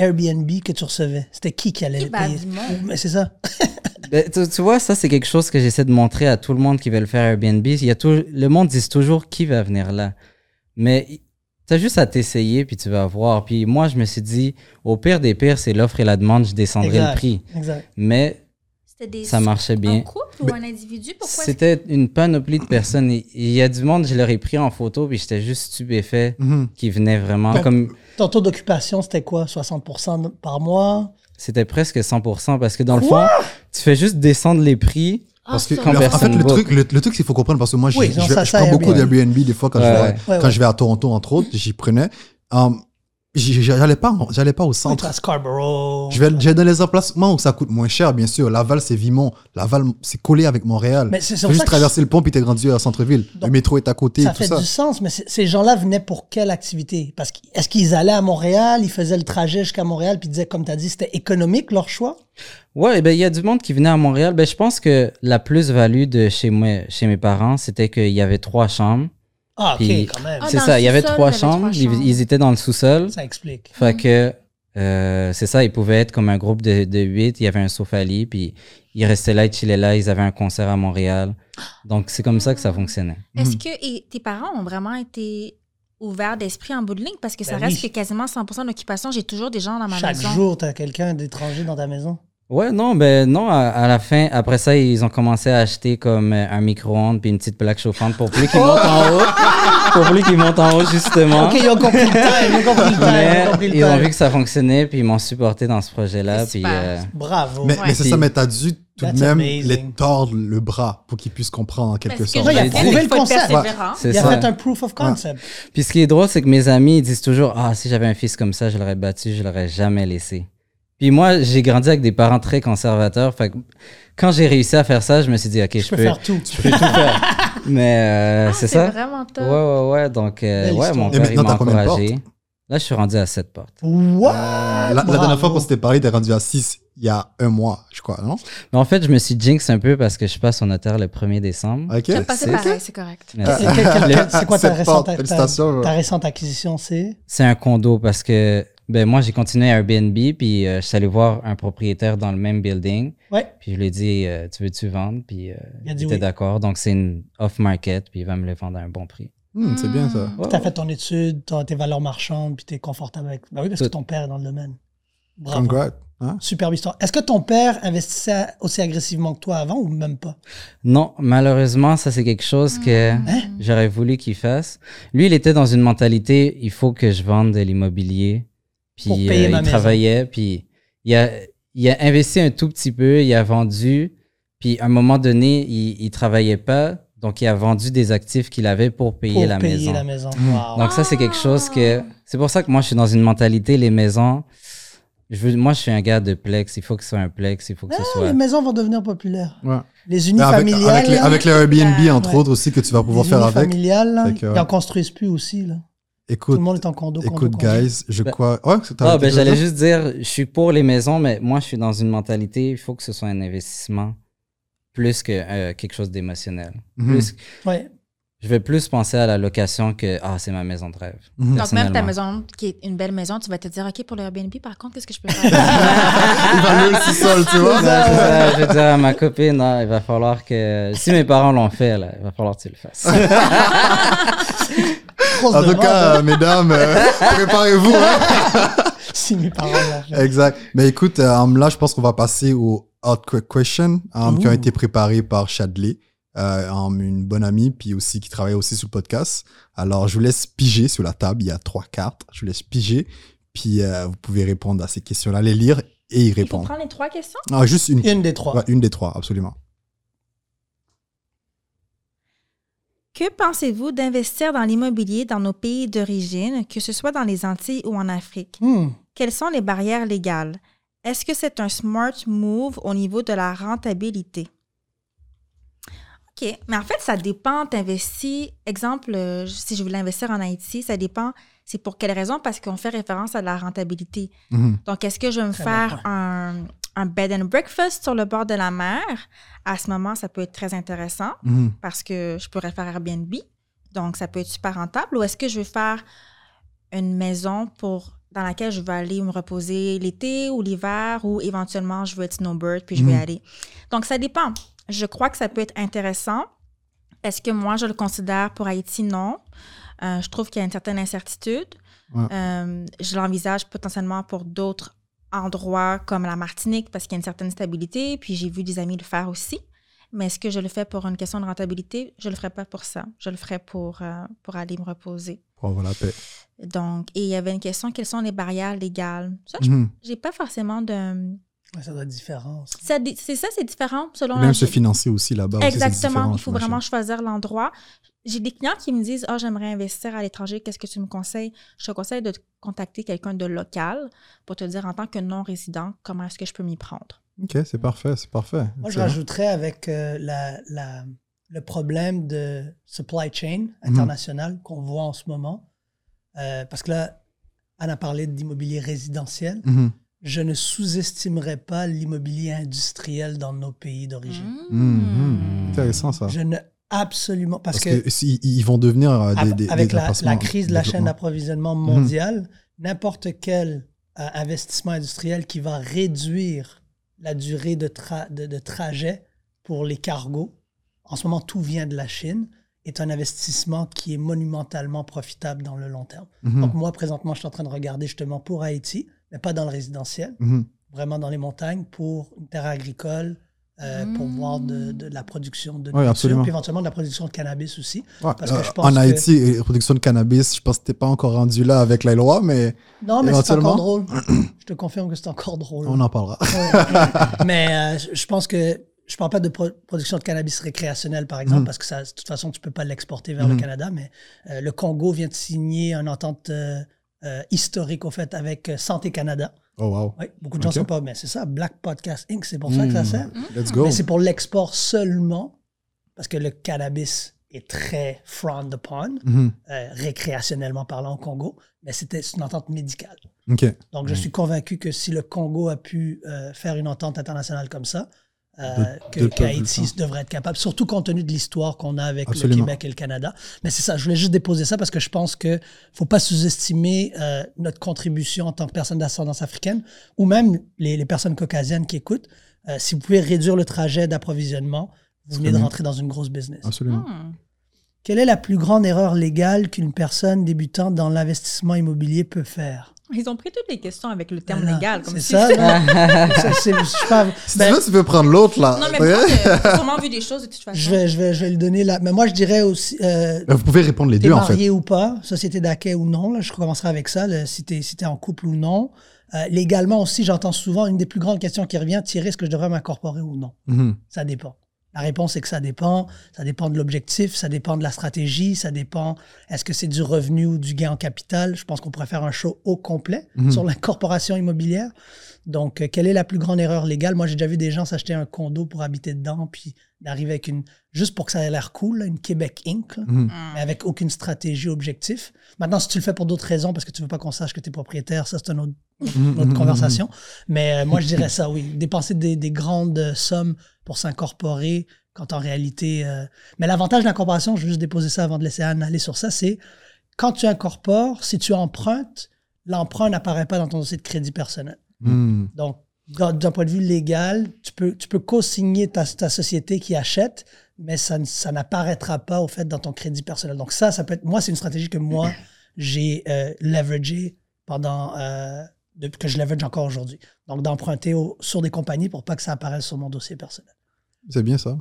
Airbnb que tu recevais C'était qui qui allait ben, payer? Mais c'est ça. Ben, tu, tu vois, ça, c'est quelque chose que j'essaie de montrer à tout le monde qui veut le faire Airbnb. Il y a tout, le monde dit toujours qui va venir là. Mais tu as juste à t'essayer, puis tu vas voir. Puis moi, je me suis dit, au pire des pires, c'est l'offre et la demande, je descendrai Exact. le prix. Exact. Mais des ça marchait Un bien. couple ou un individu? C'était une panoplie de personnes. Il y a du monde, je leur ai pris en photo, puis j'étais juste stupéfait Mhm. qui venaient vraiment. Comme Ton taux d'occupation, c'était quoi? 60% par mois? C'était presque 100%, parce que dans le fond, tu fais juste descendre les prix. Ah, Parce que. Quand en fait, le book. truc, le, le truc, qu'il faut comprendre, parce que moi, Oui, j'ai- non, je, ça, je ça, prends beaucoup Airbnb. d'Airbnb des fois quand, Ouais, je vais, ouais. Ouais, quand ouais. je vais à Toronto, entre autres, j'y prenais. Um, j'y- j'allais pas, j'allais pas au Oui, centre. à Scarborough. Je vais, je vais dans les emplacements où ça coûte moins cher, bien sûr. Laval, c'est Vimont. Laval, c'est collé avec Montréal. Mais c'est juste que traverser le pont puis t'es rendu à centre-ville. Le Donc, métro est à côté, ça tout fait ça. du sens, mais ces gens-là venaient pour quelle activité? Parce que est-ce qu'ils allaient à Montréal, ils faisaient le trajet jusqu'à Montréal, puis ils disaient, comme tu as dit, c'était économique leur choix? Ouais, eh ben, il y a du monde qui venait à Montréal. Ben, je pense que la plus-value de chez moi, chez mes parents, c'était qu'il y avait trois chambres. Ah, ok, Puis- quand même. Ah, c'est dans ça, le il y avait sous-sol, trois il y avait trois chambres. Ils, chambres. ils étaient dans le sous-sol. Ça explique. Fait que, euh, c'est ça, ils pouvaient être comme un groupe de, de huit. Il y avait un sofa-lit, puis ils restaient là, ils chillaient là. Ils avaient un concert à Montréal. Donc, c'est comme ça que ça fonctionnait. Est-ce que et tes parents ont vraiment été ouverts d'esprit en bout de ligne? Parce que ça Ben reste oui. que quasiment 100% d'occupation. J'ai toujours des gens dans ma Chaque maison. jour, tu as quelqu'un d'étranger dans ta maison? Ouais, non, ben non, à, à la fin, après ça, ils ont commencé à acheter comme euh, un micro-ondes puis une petite plaque chauffante pour plus qu'ils montent en haut. Pour plus qu'ils montent en haut, justement. Ok, ils ont compris le temps, ils ont compris le temps, Mais ils ont compris le ils ont temps. vu que ça fonctionnait, puis ils m'ont supporté dans ce projet-là. Puis, euh, Bravo. Mais, Ouais. mais c'est ça, mais t'as dû tout de même amazing. les tordre le bras pour qu'ils puissent comprendre en quelque Parce que sorte. Ouais, il a prouvé le concept. c'est il a ça. fait un proof of concept. Puis ce qui est drôle, c'est que mes amis, ils disent toujours Ah, si j'avais un fils comme ça, je l'aurais battu, je l'aurais jamais laissé. Puis moi, j'ai grandi avec des parents très conservateurs. Fait que quand j'ai réussi à faire ça, je me suis dit Ok, je, Je peux peux, faire tout. je peux tout faire. Mais euh, Ah, c'est ça. vraiment top. Ouais, ouais, ouais. Donc, euh, ouais, mon Et père, il maintenant, m'a encouragé. Là, je suis rendu à sept portes. What? La, la dernière fois qu'on s'était parlé, t'es rendu à 6 il y a un mois, je crois, non? Mais en fait, je me suis jinx un peu parce que je passe au notaire le 1er décembre. Ok. C'est passé pareil, c'est correct. Merci. C'est quoi ta récente, ta- ta récente acquisition? C'est? C'est un condo parce que ben moi j'ai continué à Airbnb puis euh, je suis allé voir un propriétaire dans le même building Ouais. puis je lui ai dit euh, tu veux-tu vendre puis euh, Il a dit il était oui. d'accord donc c'est une off market puis il va me le vendre à un bon prix. Hmm, c'est bien ça. Ouais, Tu as fait ton étude, t'as tes valeurs marchandes, puis tu es confortable avec. Ben oui, parce que ton père est dans le domaine. Bravo. Congrats. Hein? Superbe histoire. Est-ce que ton père investissait aussi agressivement que toi avant ou même pas? Non, malheureusement ça c'est quelque chose que Hein? j'aurais voulu qu'il fasse. Lui il était dans une mentalité il faut que je vende de l'immobilier puis payer euh, ma il maison. travaillait puis il a il a investi un tout petit peu, il a vendu puis à un moment donné il, il travaillait pas donc il a vendu des actifs qu'il avait pour payer Pour la payer maison. la maison. Mm. Wow. Donc ça c'est quelque chose que c'est pour ça que moi je suis dans une mentalité les maisons je veux moi je suis un gars de plex, il faut que ce soit un plex, il faut que ce Ah, soit les maisons vont devenir populaires. Ouais. Les avec, unifamiliales. avec, les, avec les Airbnb, Ouais. entre Ouais. autres, aussi, que tu vas pouvoir les faire avec. unifamiliales, que, ouais. ils en construisent plus aussi. Là. Tout Écoute, le monde est en condo. condo, écoute, condo. guys, je Ben- crois. T'as- Ah, ben, j'allais juste dire, je suis pour les maisons, mais moi, je suis dans une mentalité, il faut que ce soit un investissement plus que euh, quelque chose d'émotionnel. Mhm. Plus- Ouais. Je vais plus penser à la location que, ah, c'est ma maison de rêve. Mhm. Donc, même ta maison, qui est une belle maison, tu vas te dire, OK, pour le Airbnb, par contre, qu'est-ce que je peux faire? Il va louer le sous-sol, tu vois. C'est ça, je vais dire à ma copine, non, il va falloir que, si mes parents l'ont fait, là, il va falloir que tu le fasses. En tout cas, hein. euh, mesdames, euh, préparez-vous. hein. si mes parents. Exact. Mais écoute, euh, là, je pense qu'on va passer aux hot quick questions euh, qui ont été préparés par Chadley. euh, une bonne amie, puis aussi qui travaille aussi sur le podcast. Alors, je vous laisse piger sur la table. Il y a trois cartes. Je vous laisse piger, puis euh, vous pouvez répondre à ces questions-là, les lire et y Il faut répondre. prendre les trois questions? Ah, juste une. Une des trois. Ouais, une des trois, absolument. Que pensez-vous d'investir dans l'immobilier dans nos pays d'origine, que ce soit dans les Antilles ou en Afrique? Hmm. Quelles sont les barrières légales? Est-ce que c'est un smart move au niveau de la rentabilité? OK. Mais en fait, ça dépend. T'investis, exemple, euh, si je voulais investir en Haïti, ça dépend. C'est pour quelle raison? Parce qu'on fait référence à la rentabilité. Mhm. Donc, est-ce que je vais me Très faire un, un bed and breakfast sur le bord de la mer? À ce moment, ça peut être très intéressant Mhm. parce que je pourrais faire Airbnb. Donc, ça peut être super rentable. Ou est-ce que je vais faire une maison pour dans laquelle je vais aller me reposer l'été ou l'hiver ou éventuellement je veux être snowbird puis je vais Mhm. aller. Donc, ça dépend. Je crois que ça peut être intéressant. Est-ce que moi, je le considère pour Haïti? Non. Euh, je trouve qu'il y a une certaine incertitude. Ouais. Euh, je l'envisage potentiellement pour d'autres endroits comme la Martinique parce qu'il y a une certaine stabilité. Puis j'ai vu des amis le faire aussi. Mais est-ce que je le fais pour une question de rentabilité? Je ne le ferai pas pour ça. Je le ferai pour, euh, pour aller me reposer. Pour avoir la paix. Donc, et il y avait une question, quelles sont les barrières légales? Ça, je Mhm. j'ai pas forcément de... Ça doit être différent. C'est ça, c'est différent selon Même la- se financer aussi là-bas. Exactement. Il faut vraiment choisir l'endroit. J'ai des clients qui me disent Ah, j'aimerais investir à l'étranger, qu'est-ce que tu me conseilles Je te conseille de te contacter quelqu'un de local pour te dire en tant que non-résident, comment est-ce que je peux m'y prendre? Ok, c'est parfait, c'est parfait. Moi, je rajouterais avec euh, la, la- le problème de supply chain international qu'on voit en ce moment. Euh, parce que là, Anne a parlé d'immobilier résidentiel. Mhm. Je ne sous-estimerais pas l'immobilier industriel dans nos pays d'origine. Mhm. Intéressant ça. Je ne absolument parce, Parce que, ils vont devenir euh, des, Av- des, avec des la, crise de la chaîne d'approvisionnement Mhm. mondiale, n'importe quel euh, investissement industriel qui va réduire la durée de, tra- de, de trajet pour les cargos, en ce moment tout vient de la Chine, est un investissement qui est monumentalement profitable dans le long terme. Mhm. Donc moi, présentement, je suis en train de regarder justement pour Haïti, mais pas dans le résidentiel, Mhm. vraiment dans les montagnes, pour une terre agricole, euh, pour Mm. voir de, de la production de Oui, nourriture, absolument. puis éventuellement de la production de cannabis aussi. Ouais, Parce que euh, je pense en que- Haïti, euh, production de cannabis, je pense que t'es pas encore rendu là avec la loi, mais Non, mais c'est encore drôle. Je te confirme que c'est encore drôle. on en parlera. Ouais. mais euh, je- pense que je parle pas de pro- production de cannabis récréationnel, par exemple, Mhm. parce que ça, de toute façon, tu peux pas l'exporter vers Mhm. le Canada, mais euh, le Congo vient de signer une entente euh, historique, au fait, avec euh, Santé Canada. Oh wow. Oui, beaucoup de gens ne sont pas, mais c'est ça, Black Podcast Inc., c'est pour ça que ça Mhm. sert. Let's go. Mais c'est pour l'export seulement, parce que le cannabis est très frowned upon, Mhm. euh, récréationnellement parlant au Congo, mais c'était une entente médicale. Ok. Donc, je suis convaincu que si le Congo a pu euh, faire une entente internationale comme ça, euh, que le faire. devrait être capable, surtout compte tenu de l'histoire qu'on a avec Absolument. le Québec et le Canada. Mais c'est ça, je voulais juste déposer ça parce que je pense que faut pas sous-estimer euh, notre contribution en tant que personne d'ascendance africaine ou même les, les personnes caucasiennes qui écoutent. Euh, si vous pouvez réduire le trajet d'approvisionnement, vous venez de rentrer dans une grosse business. Absolument. Hmm. Quelle est la plus grande erreur légale qu'une personne débutante dans l'investissement immobilier peut faire? Ils ont pris toutes les questions avec le terme Voilà. légal. Comme C'est si- ça, c'est- je sais pas, Si ben, tu veux, tu peux prendre l'autre là. Non, mais Ouais. moi, j'ai j'ai sûrement vu des choses de toute façon. je vais, je, vais, je vais le donner là. Mais moi, je dirais aussi, euh, Ben, Vous pouvez répondre les deux en fait. marié ou pas, société d'accueil ou non. Là, je commencerai avec ça, là, si t'es si t'es en couple ou non. Euh, légalement aussi, j'entends souvent une des plus grandes questions qui revient, Thierry, est-ce que je devrais m'incorporer ou non? Mhm. Ça dépend. La réponse est que ça dépend. Ça dépend de l'objectif, ça dépend de la stratégie, ça dépend est-ce que c'est du revenu ou du gain en capital? Je pense qu'on pourrait faire un show au complet Mhm. sur l'incorporation immobilière. Donc, euh, quelle est la plus grande erreur légale? Moi, j'ai déjà vu des gens s'acheter un condo pour habiter dedans, puis d'arriver avec une, juste pour que ça ait l'air cool, une Québec Inc., là, Mhm. mais avec aucune stratégie, objectif. Maintenant, si tu le fais pour d'autres raisons, parce que tu veux pas qu'on sache que tu es propriétaire, ça, c'est une autre, Mhm, une autre conversation. Mais euh, moi, je dirais ça, oui. Dépenser des, des grandes sommes pour s'incorporer, quand en réalité. euh, Mais l'avantage de l'incorporation, je vais juste déposer ça avant de laisser Anne aller sur ça, c'est quand tu incorpores, si tu empruntes, l'emprunt n'apparaît pas dans ton dossier de crédit personnel. Mhm. Donc, d'un point de vue légal, tu peux, tu peux co-signer ta, ta société qui achète, mais ça, ça n'apparaîtra pas au fait dans ton crédit personnel. Donc ça, ça peut être, moi, c'est une stratégie que moi, j'ai euh, leveragé pendant, euh, que je leverage encore aujourd'hui. Donc d'emprunter sur des compagnies pour pas que ça apparaisse sur mon dossier personnel. C'est bien ça.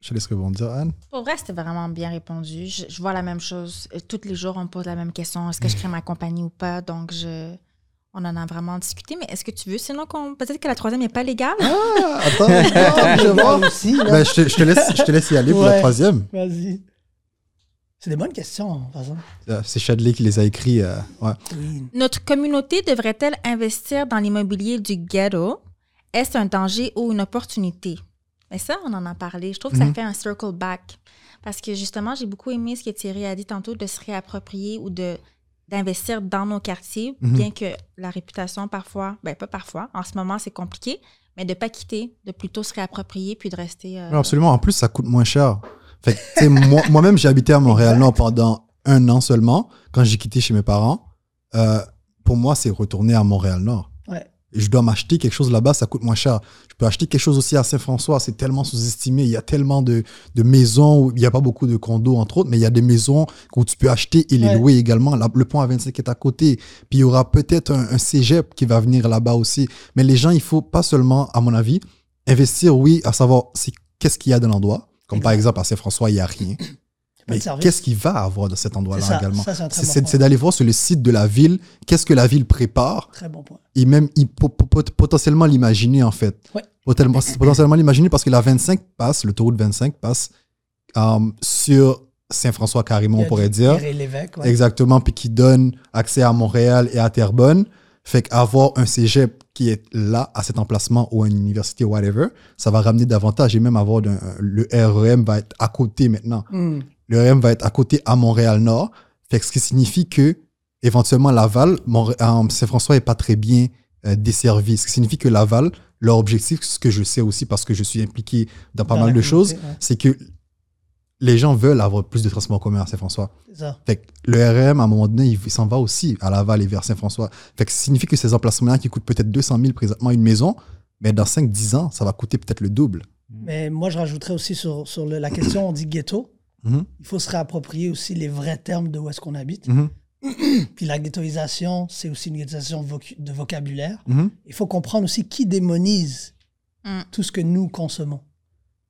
Je te laisse rebondir, Anne. Pour vrai, c'était vraiment bien répondu. Je, je vois la même chose. Tous les jours, on me pose la même question. Est-ce que je crée ma compagnie ou pas? Donc, je, on en a vraiment discuté. Mais est-ce que tu veux, sinon, qu'on peut-être que la troisième n'est pas légale? Ah, attends, attends, je vais voir. aussi, là. Ben, je, te, je te laisse, je te laisse y aller pour la troisième. Vas-y. C'est des bonnes questions, de toute façon. Euh, C'est Chadley qui les a écrits. euh, ouais. Oui. Notre communauté devrait-elle investir dans l'immobilier du ghetto? Est-ce un danger ou une opportunité? Mais ça, on en a parlé. Je trouve que ça Mhm. fait un circle back. Parce que justement, j'ai beaucoup aimé ce que Thierry a dit tantôt de se réapproprier ou de d'investir dans nos quartiers, Mhm. bien que la réputation parfois, ben pas parfois, en ce moment c'est compliqué, mais de pas quitter, de plutôt se réapproprier puis de rester. euh, Ouais, absolument. En plus, ça coûte moins cher. Fait que, tu sais, moi- moi-même, j'ai habité à Montréal-Nord pendant un an seulement, quand j'ai quitté chez mes parents. Euh, pour moi, c'est retourner à Montréal-Nord. Ouais. Et je dois m'acheter quelque chose là-bas, ça coûte moins cher. Peux acheter quelque chose aussi à Saint-François, c'est tellement sous-estimé. Il y a tellement de, de maisons, où il n'y a pas beaucoup de condos, entre autres, mais il y a des maisons où tu peux acheter et les Ouais. louer également. La- le pont à 25 est à côté. Puis il y aura peut-être un, un cégep qui va venir là-bas aussi. Mais les gens, il faut pas seulement, à mon avis, investir, oui, à savoir c'est qu'est-ce qu'il y a dans l'endroit. Comme par exemple à Saint-François, il n'y a rien. De Mais qu'est-ce qu'il va avoir dans cet endroit-là également c'est bon d'aller voir sur le site de la ville, qu'est-ce que la ville prépare Très bon point. et même il po- po- pot- potentiellement l'imaginer en fait. Ouais. Potentiellement, potentiellement l'imaginer parce que la 25 passe, l'autoroute 25 passe euh, sur Saint-François carrément, on pourrait dire. Ouais. Exactement, puis qui donne accès à Montréal et à Terrebonne. Fait qu'avoir un cégep qui est là, à cet emplacement, ou une université, whatever, ça va ramener davantage. Et même avoir le REM va être à côté maintenant. Hmm. Le REM va être à côté à Montréal-Nord. Fait que ce qui signifie que, éventuellement, Laval, euh, Saint-François n'est pas très bien euh, desservi. Ce qui signifie que Laval, leur objectif, ce que je sais aussi parce que je suis impliqué dans pas Dans mal de choses, ouais. c'est que les gens veulent avoir plus de transports en commun à Saint-François. Fait que le RM, à un moment donné, il, il s'en va aussi à Laval et vers Saint-François. Fait que ça signifie que ces emplacements-là qui coûtent peut-être 200 000 présentement une maison, mais dans 5-10 ans, ça va coûter peut-être le double. Mais moi, je rajouterais aussi sur, sur le- la question, on dit ghetto. Mhm, Il faut se réapproprier aussi les vrais termes de où est-ce qu'on habite. mhm, Puis la ghettoisation, c'est aussi une ghettoisation de vocabulaire. mhm. Il faut comprendre aussi qui démonise Mm. tout ce que nous consommons.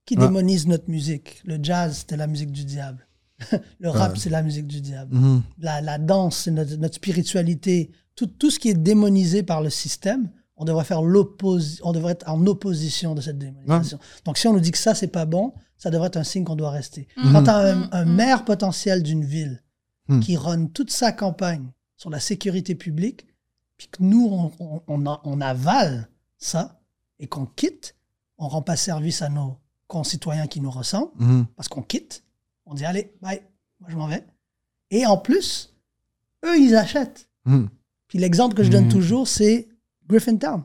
Qui Ouais. démonise notre musique? Le jazz, c'était la musique du diable. le rap, Ouais. c'est la musique du diable. La, la danse, c'est notre, notre spiritualité. Tout, tout ce qui est démonisé par le système, on devrait faire on devrait être en opposition de cette démonisation. Donc si on nous dit que ça, c'est pas bon, ça devrait être un signe qu'on doit rester. Mhm. Quand tu as un, Mhm. un maire potentiel d'une ville Mhm. qui run toute sa campagne sur la sécurité publique, puis que nous, on, on- on a- on avale ça et qu'on quitte, on rend pas service à nos concitoyens qui nous ressemblent parce qu'on quitte. On dit, allez, bye, moi je m'en vais. Et en plus, eux, ils achètent. Mhm. Puis l'exemple que je donne Mhm. toujours, c'est Griffintown.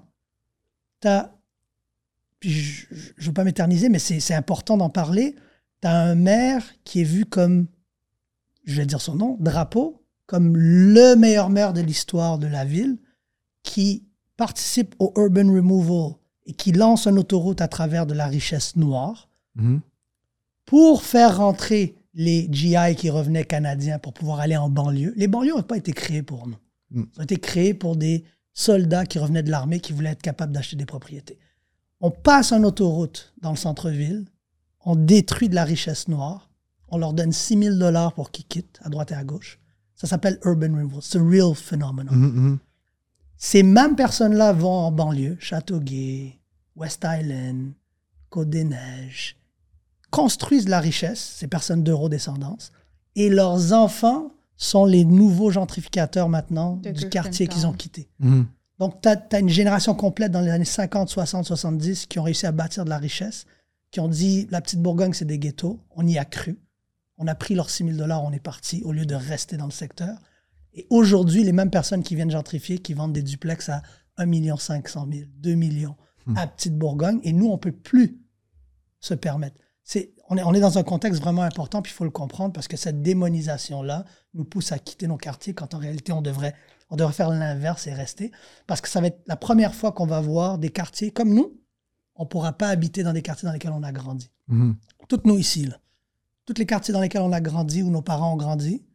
T'as, puis je ne veux pas m'éterniser, mais c'est important d'en parler. Tu as un maire qui est vu comme, je vais dire son nom, Drapeau, comme le meilleur maire de l'histoire de la ville, qui participe au urban removal et qui lance une autoroute à travers de la richesse noire Mhm. pour faire rentrer les GI qui revenaient canadiens pour pouvoir aller en banlieue. Les banlieues n'ont pas été créées pour nous. Mm. Elles ont été créées pour des soldats qui revenaient de l'armée qui voulaient être capables d'acheter des propriétés. On passe une autoroute dans le centre-ville, on détruit de la richesse noire, on leur donne 6 000 dollars pour qu'ils quittent à droite et à gauche. Ça s'appelle urban removal. C'est un real phenomenon. Mhm. Ces mêmes personnes-là vont en banlieue, Châteauguay, West Island, Côte-des-Neiges, construisent de la richesse, ces personnes d'eurodescendance, et leurs enfants sont les nouveaux gentrificateurs maintenant De du quartier qu'ils ont quitté. Mhm. Donc, tu as, une génération complète dans les années 50, 60, 70 qui ont réussi à bâtir de la richesse, qui ont dit la petite Bourgogne, c'est des ghettos. On y a cru. On a pris leurs 6 000 dollars, on est parti, au lieu de rester dans le secteur. Et aujourd'hui, les mêmes personnes qui viennent gentrifier, qui vendent des duplex à 1 500 000, 2 millions à Petite Bourgogne, et nous, on peut plus se permettre. On, est, on est dans un contexte vraiment important, puis il faut le comprendre, parce que cette démonisation-là nous pousse à quitter nos quartiers, quand en réalité, on devrait, on devrait faire l'inverse et rester. Parce que ça va être la première fois qu'on va voir des quartiers comme nous. On ne pourra pas habiter dans des quartiers dans lesquels on a grandi. Mhm. Toutes nous ici, là. Tous les quartiers dans lesquels on a grandi, où nos parents ont grandi,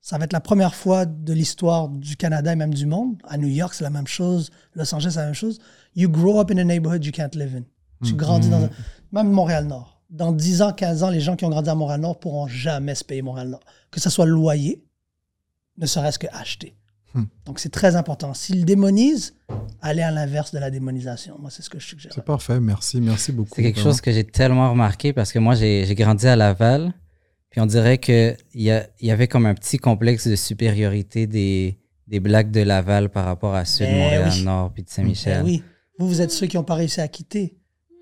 ça va être la première fois de l'histoire du Canada et même du monde. À New York, c'est la même chose. Los Angeles, c'est la même chose. You grow up in a neighborhood you can't live in. Tu grandis dans un... Même Montréal-Nord. dans 10 ans, 15 ans, les gens qui ont grandi à Montréal-Nord pourront jamais se payer Montréal-Nord. Que ce soit loyer, ne serait-ce que acheter. Hmm. Donc, c'est très important. S'ils démonisent, allez à l'inverse de la démonisation. Moi, c'est ce que je suggère. C'est parfait. Merci. Merci beaucoup. C'est quelque vraiment. chose que j'ai tellement remarqué parce que moi, j'ai j'ai grandi à Laval. Puis on dirait qu'il y, a- il y avait comme un petit complexe de supériorité des, des Blacks de Laval par rapport à ceux de Ben Montréal-Nord puis de Ben Saint-Michel. oui. Vous, vous êtes ceux qui n'ont pas réussi à quitter.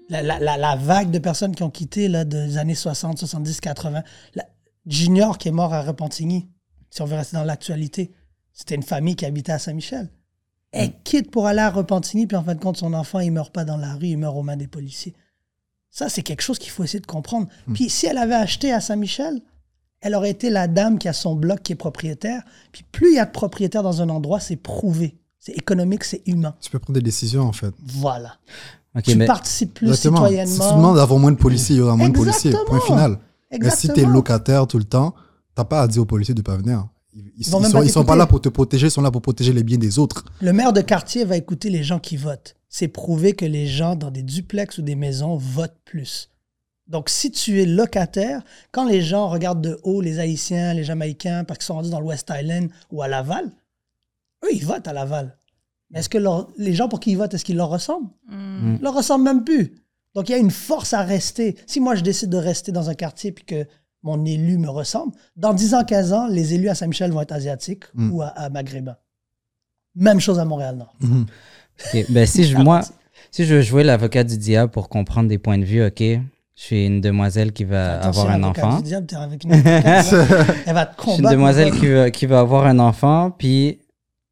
La, la- la- la vague de personnes qui ont quitté là, des années 60, 70, 80. La- Junior qui est mort à Repentigny, si on veut rester dans l'actualité, c'était une famille qui habitait à Saint-Michel. Elle Mm. quitte pour aller à Repentigny, puis en fin de compte, son enfant, il meurt pas dans la rue, il meurt aux mains des policiers. Ça, c'est quelque chose qu'il faut essayer de comprendre. Mm. Puis si elle avait acheté à Saint-Michel, elle aurait été la dame qui a son bloc qui est propriétaire. Puis plus il y a de propriétaires dans un endroit, c'est prouvé. C'est économique, c'est humain. Tu peux prendre des décisions, en fait. Voilà. Tu mais participes plus Exactement. Si citoyennement. tu demandes d'avoir moins de policiers, il y aura moins de policiers. Point Exactement. final. Mais si tu es Exactement. locataire tout le temps, t'as pas à dire aux policiers de pas venir. Ils, ils- Ils sont, pas ils sont pas t'écouter. là pour te protéger, ils sont là pour protéger les biens des autres. Le maire de quartier va écouter les gens qui votent. C'est prouvé que les gens dans des duplex ou des maisons votent plus. Donc, si tu es locataire, quand les gens regardent de haut les Haïtiens, les Jamaïcains, parce qu'ils sont rendus dans le West Island ou à Laval, eux, ils votent à Laval. Mais est-ce que leur- les gens pour qui ils votent, est-ce qu'ils leur ressemblent? Hmm. Ils leur ressemblent même plus. Donc, il y a une force à rester. Si moi, je décide de rester dans un quartier puis que mon élu me ressemble, dans 10 ans, 15 ans, les élus à Saint-Michel vont être asiatiques Mm. ou à, à maghrébins. Même chose à Montréal-Nord. Ok, ben, si je, moi, si je veux jouer l'avocat du diable pour comprendre des points de vue, ok, je suis une demoiselle qui va Attention, avoir un enfant. du diable, t'es avec une elle va te Je suis une combattre. demoiselle qui va, qui va avoir un enfant, puis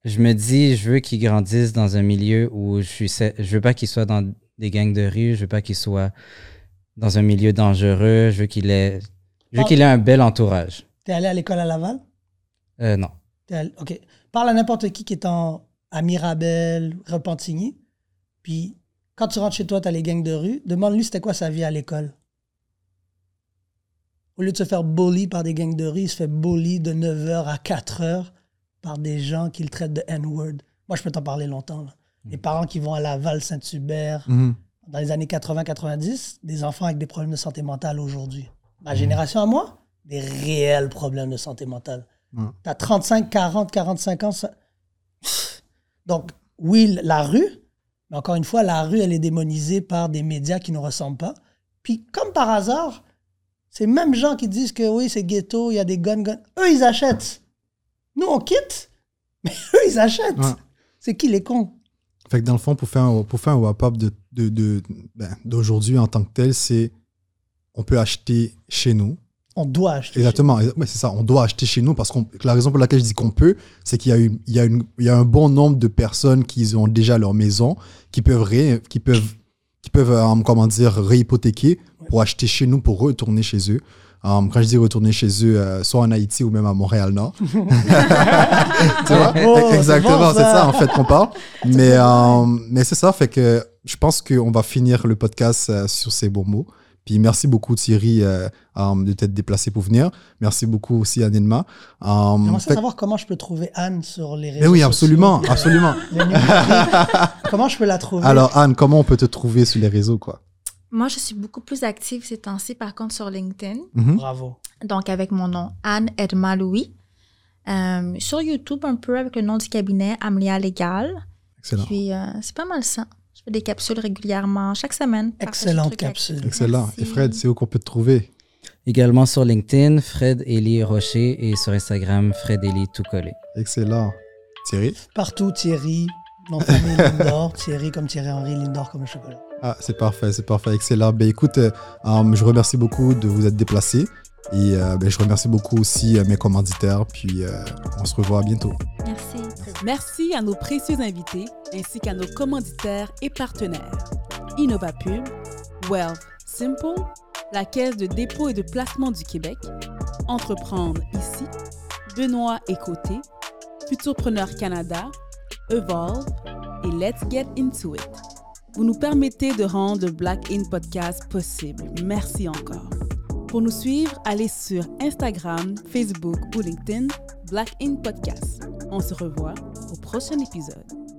je me dis, je veux qu'il grandisse dans un milieu où je suis, je veux pas qu'il soit dans des gangs de rue, je veux pas qu'il soit dans un milieu dangereux, je veux qu'il ait, je veux Ah. qu'il ait un bel entourage. T'es allé à l'école à Laval? Euh, non. Allé- OK. Parle à n'importe qui qui est en, à Mirabel, Repentigny. Puis, quand tu rentres chez toi, t'as les gangs de rue. Demande-lui c'était quoi sa vie à l'école. Au lieu de se faire bully par des gangs de rue, il se fait bully de 9h à 4h par des gens qui le traitent de N-word. Moi, je peux t'en parler longtemps. là. Les parents qui vont à Laval, Saint-Hubert, Mhm. dans les années 80-90, des enfants avec des problèmes de santé mentale aujourd'hui. Ma génération à moi, des réels problèmes de santé mentale. Ouais. T'as 35, 40, 45 ans. ça- Donc, oui, la rue, mais encore une fois, la rue, elle est démonisée par des médias qui ne ressemblent pas. Puis, comme par hasard, ces mêmes gens qui disent que oui, c'est ghetto, il y a des guns, guns, eux, ils achètent. Nous, on quitte, mais eux, ils achètent. Ouais. C'est qui les cons? Fait que dans le fond, pour faire un, pour faire un wrap-up de, de, de- ben, d'aujourd'hui en tant que tel, c'est on peut acheter chez nous. On doit acheter. Exactement. Ouais, c'est ça. On doit acheter chez nous parce que la raison pour laquelle je dis qu'on peut, c'est qu'il y a, une, il y, a une- il y a un bon nombre de personnes qui ont déjà leur maison, qui peuvent, ré- qui peuvent, qui peuvent euh, comment dire, réhypothéquer pour acheter chez nous, pour retourner chez eux. Euh, quand je dis retourner chez eux, euh, soit en Haïti ou même à Montréal-Nord. tu vois? Oh, Exactement, c'est ça. ça en fait qu'on parle. Mais, mais c'est ça, fait que je pense qu'on va finir le podcast euh, sur ces bons mots. Puis merci beaucoup Thierry euh, euh, de t'être déplacé pour venir. Merci beaucoup aussi à Nilma. Euh, J'aimerais fait- savoir comment je peux trouver Anne sur les réseaux mais oui, sociaux. absolument, absolument. Comment je peux la trouver? Alors Anne, comment on peut te trouver sur les réseaux quoi? Moi, je suis beaucoup plus active ces temps-ci, par contre, sur LinkedIn. Mhm. Bravo. Donc, avec mon nom, Anne Edma Louis. Euh, sur YouTube, un peu avec le nom du cabinet, Amelia Légal. Excellent. Puis, euh, c'est pas mal ça. Je fais des capsules régulièrement, chaque semaine. Excellente capsule. Excellent. Merci. Et Fred, c'est où qu'on peut te trouver? Également sur LinkedIn, Fred Eli Rocher et sur Instagram, Fred Eli tout collé. Excellent. Thierry? Partout, Thierry. De famille Lindor. Thierry comme Thierry Henry, Lindor comme le chocolat. Ah, c'est parfait, c'est parfait, excellent. Ben écoute, euh, euh, je remercie beaucoup de vous être déplacé. Et euh, ben, je remercie beaucoup aussi euh, mes commanditaires. Puis euh, on se revoit bientôt. Merci. Merci à nos précieux invités ainsi qu'à nos commanditaires et partenaires. InnovaPub, Wealth Simple, la Caisse de dépôt et de placement du Québec, Entreprendre ici, Benoît et Côté, Futurpreneur Canada, Evolve et Let's Get Into It. Vous nous permettez de rendre le Black In Podcast possible. Merci encore. Pour nous suivre, allez sur Instagram, Facebook ou LinkedIn, Black In Podcast. On se revoit au prochain épisode.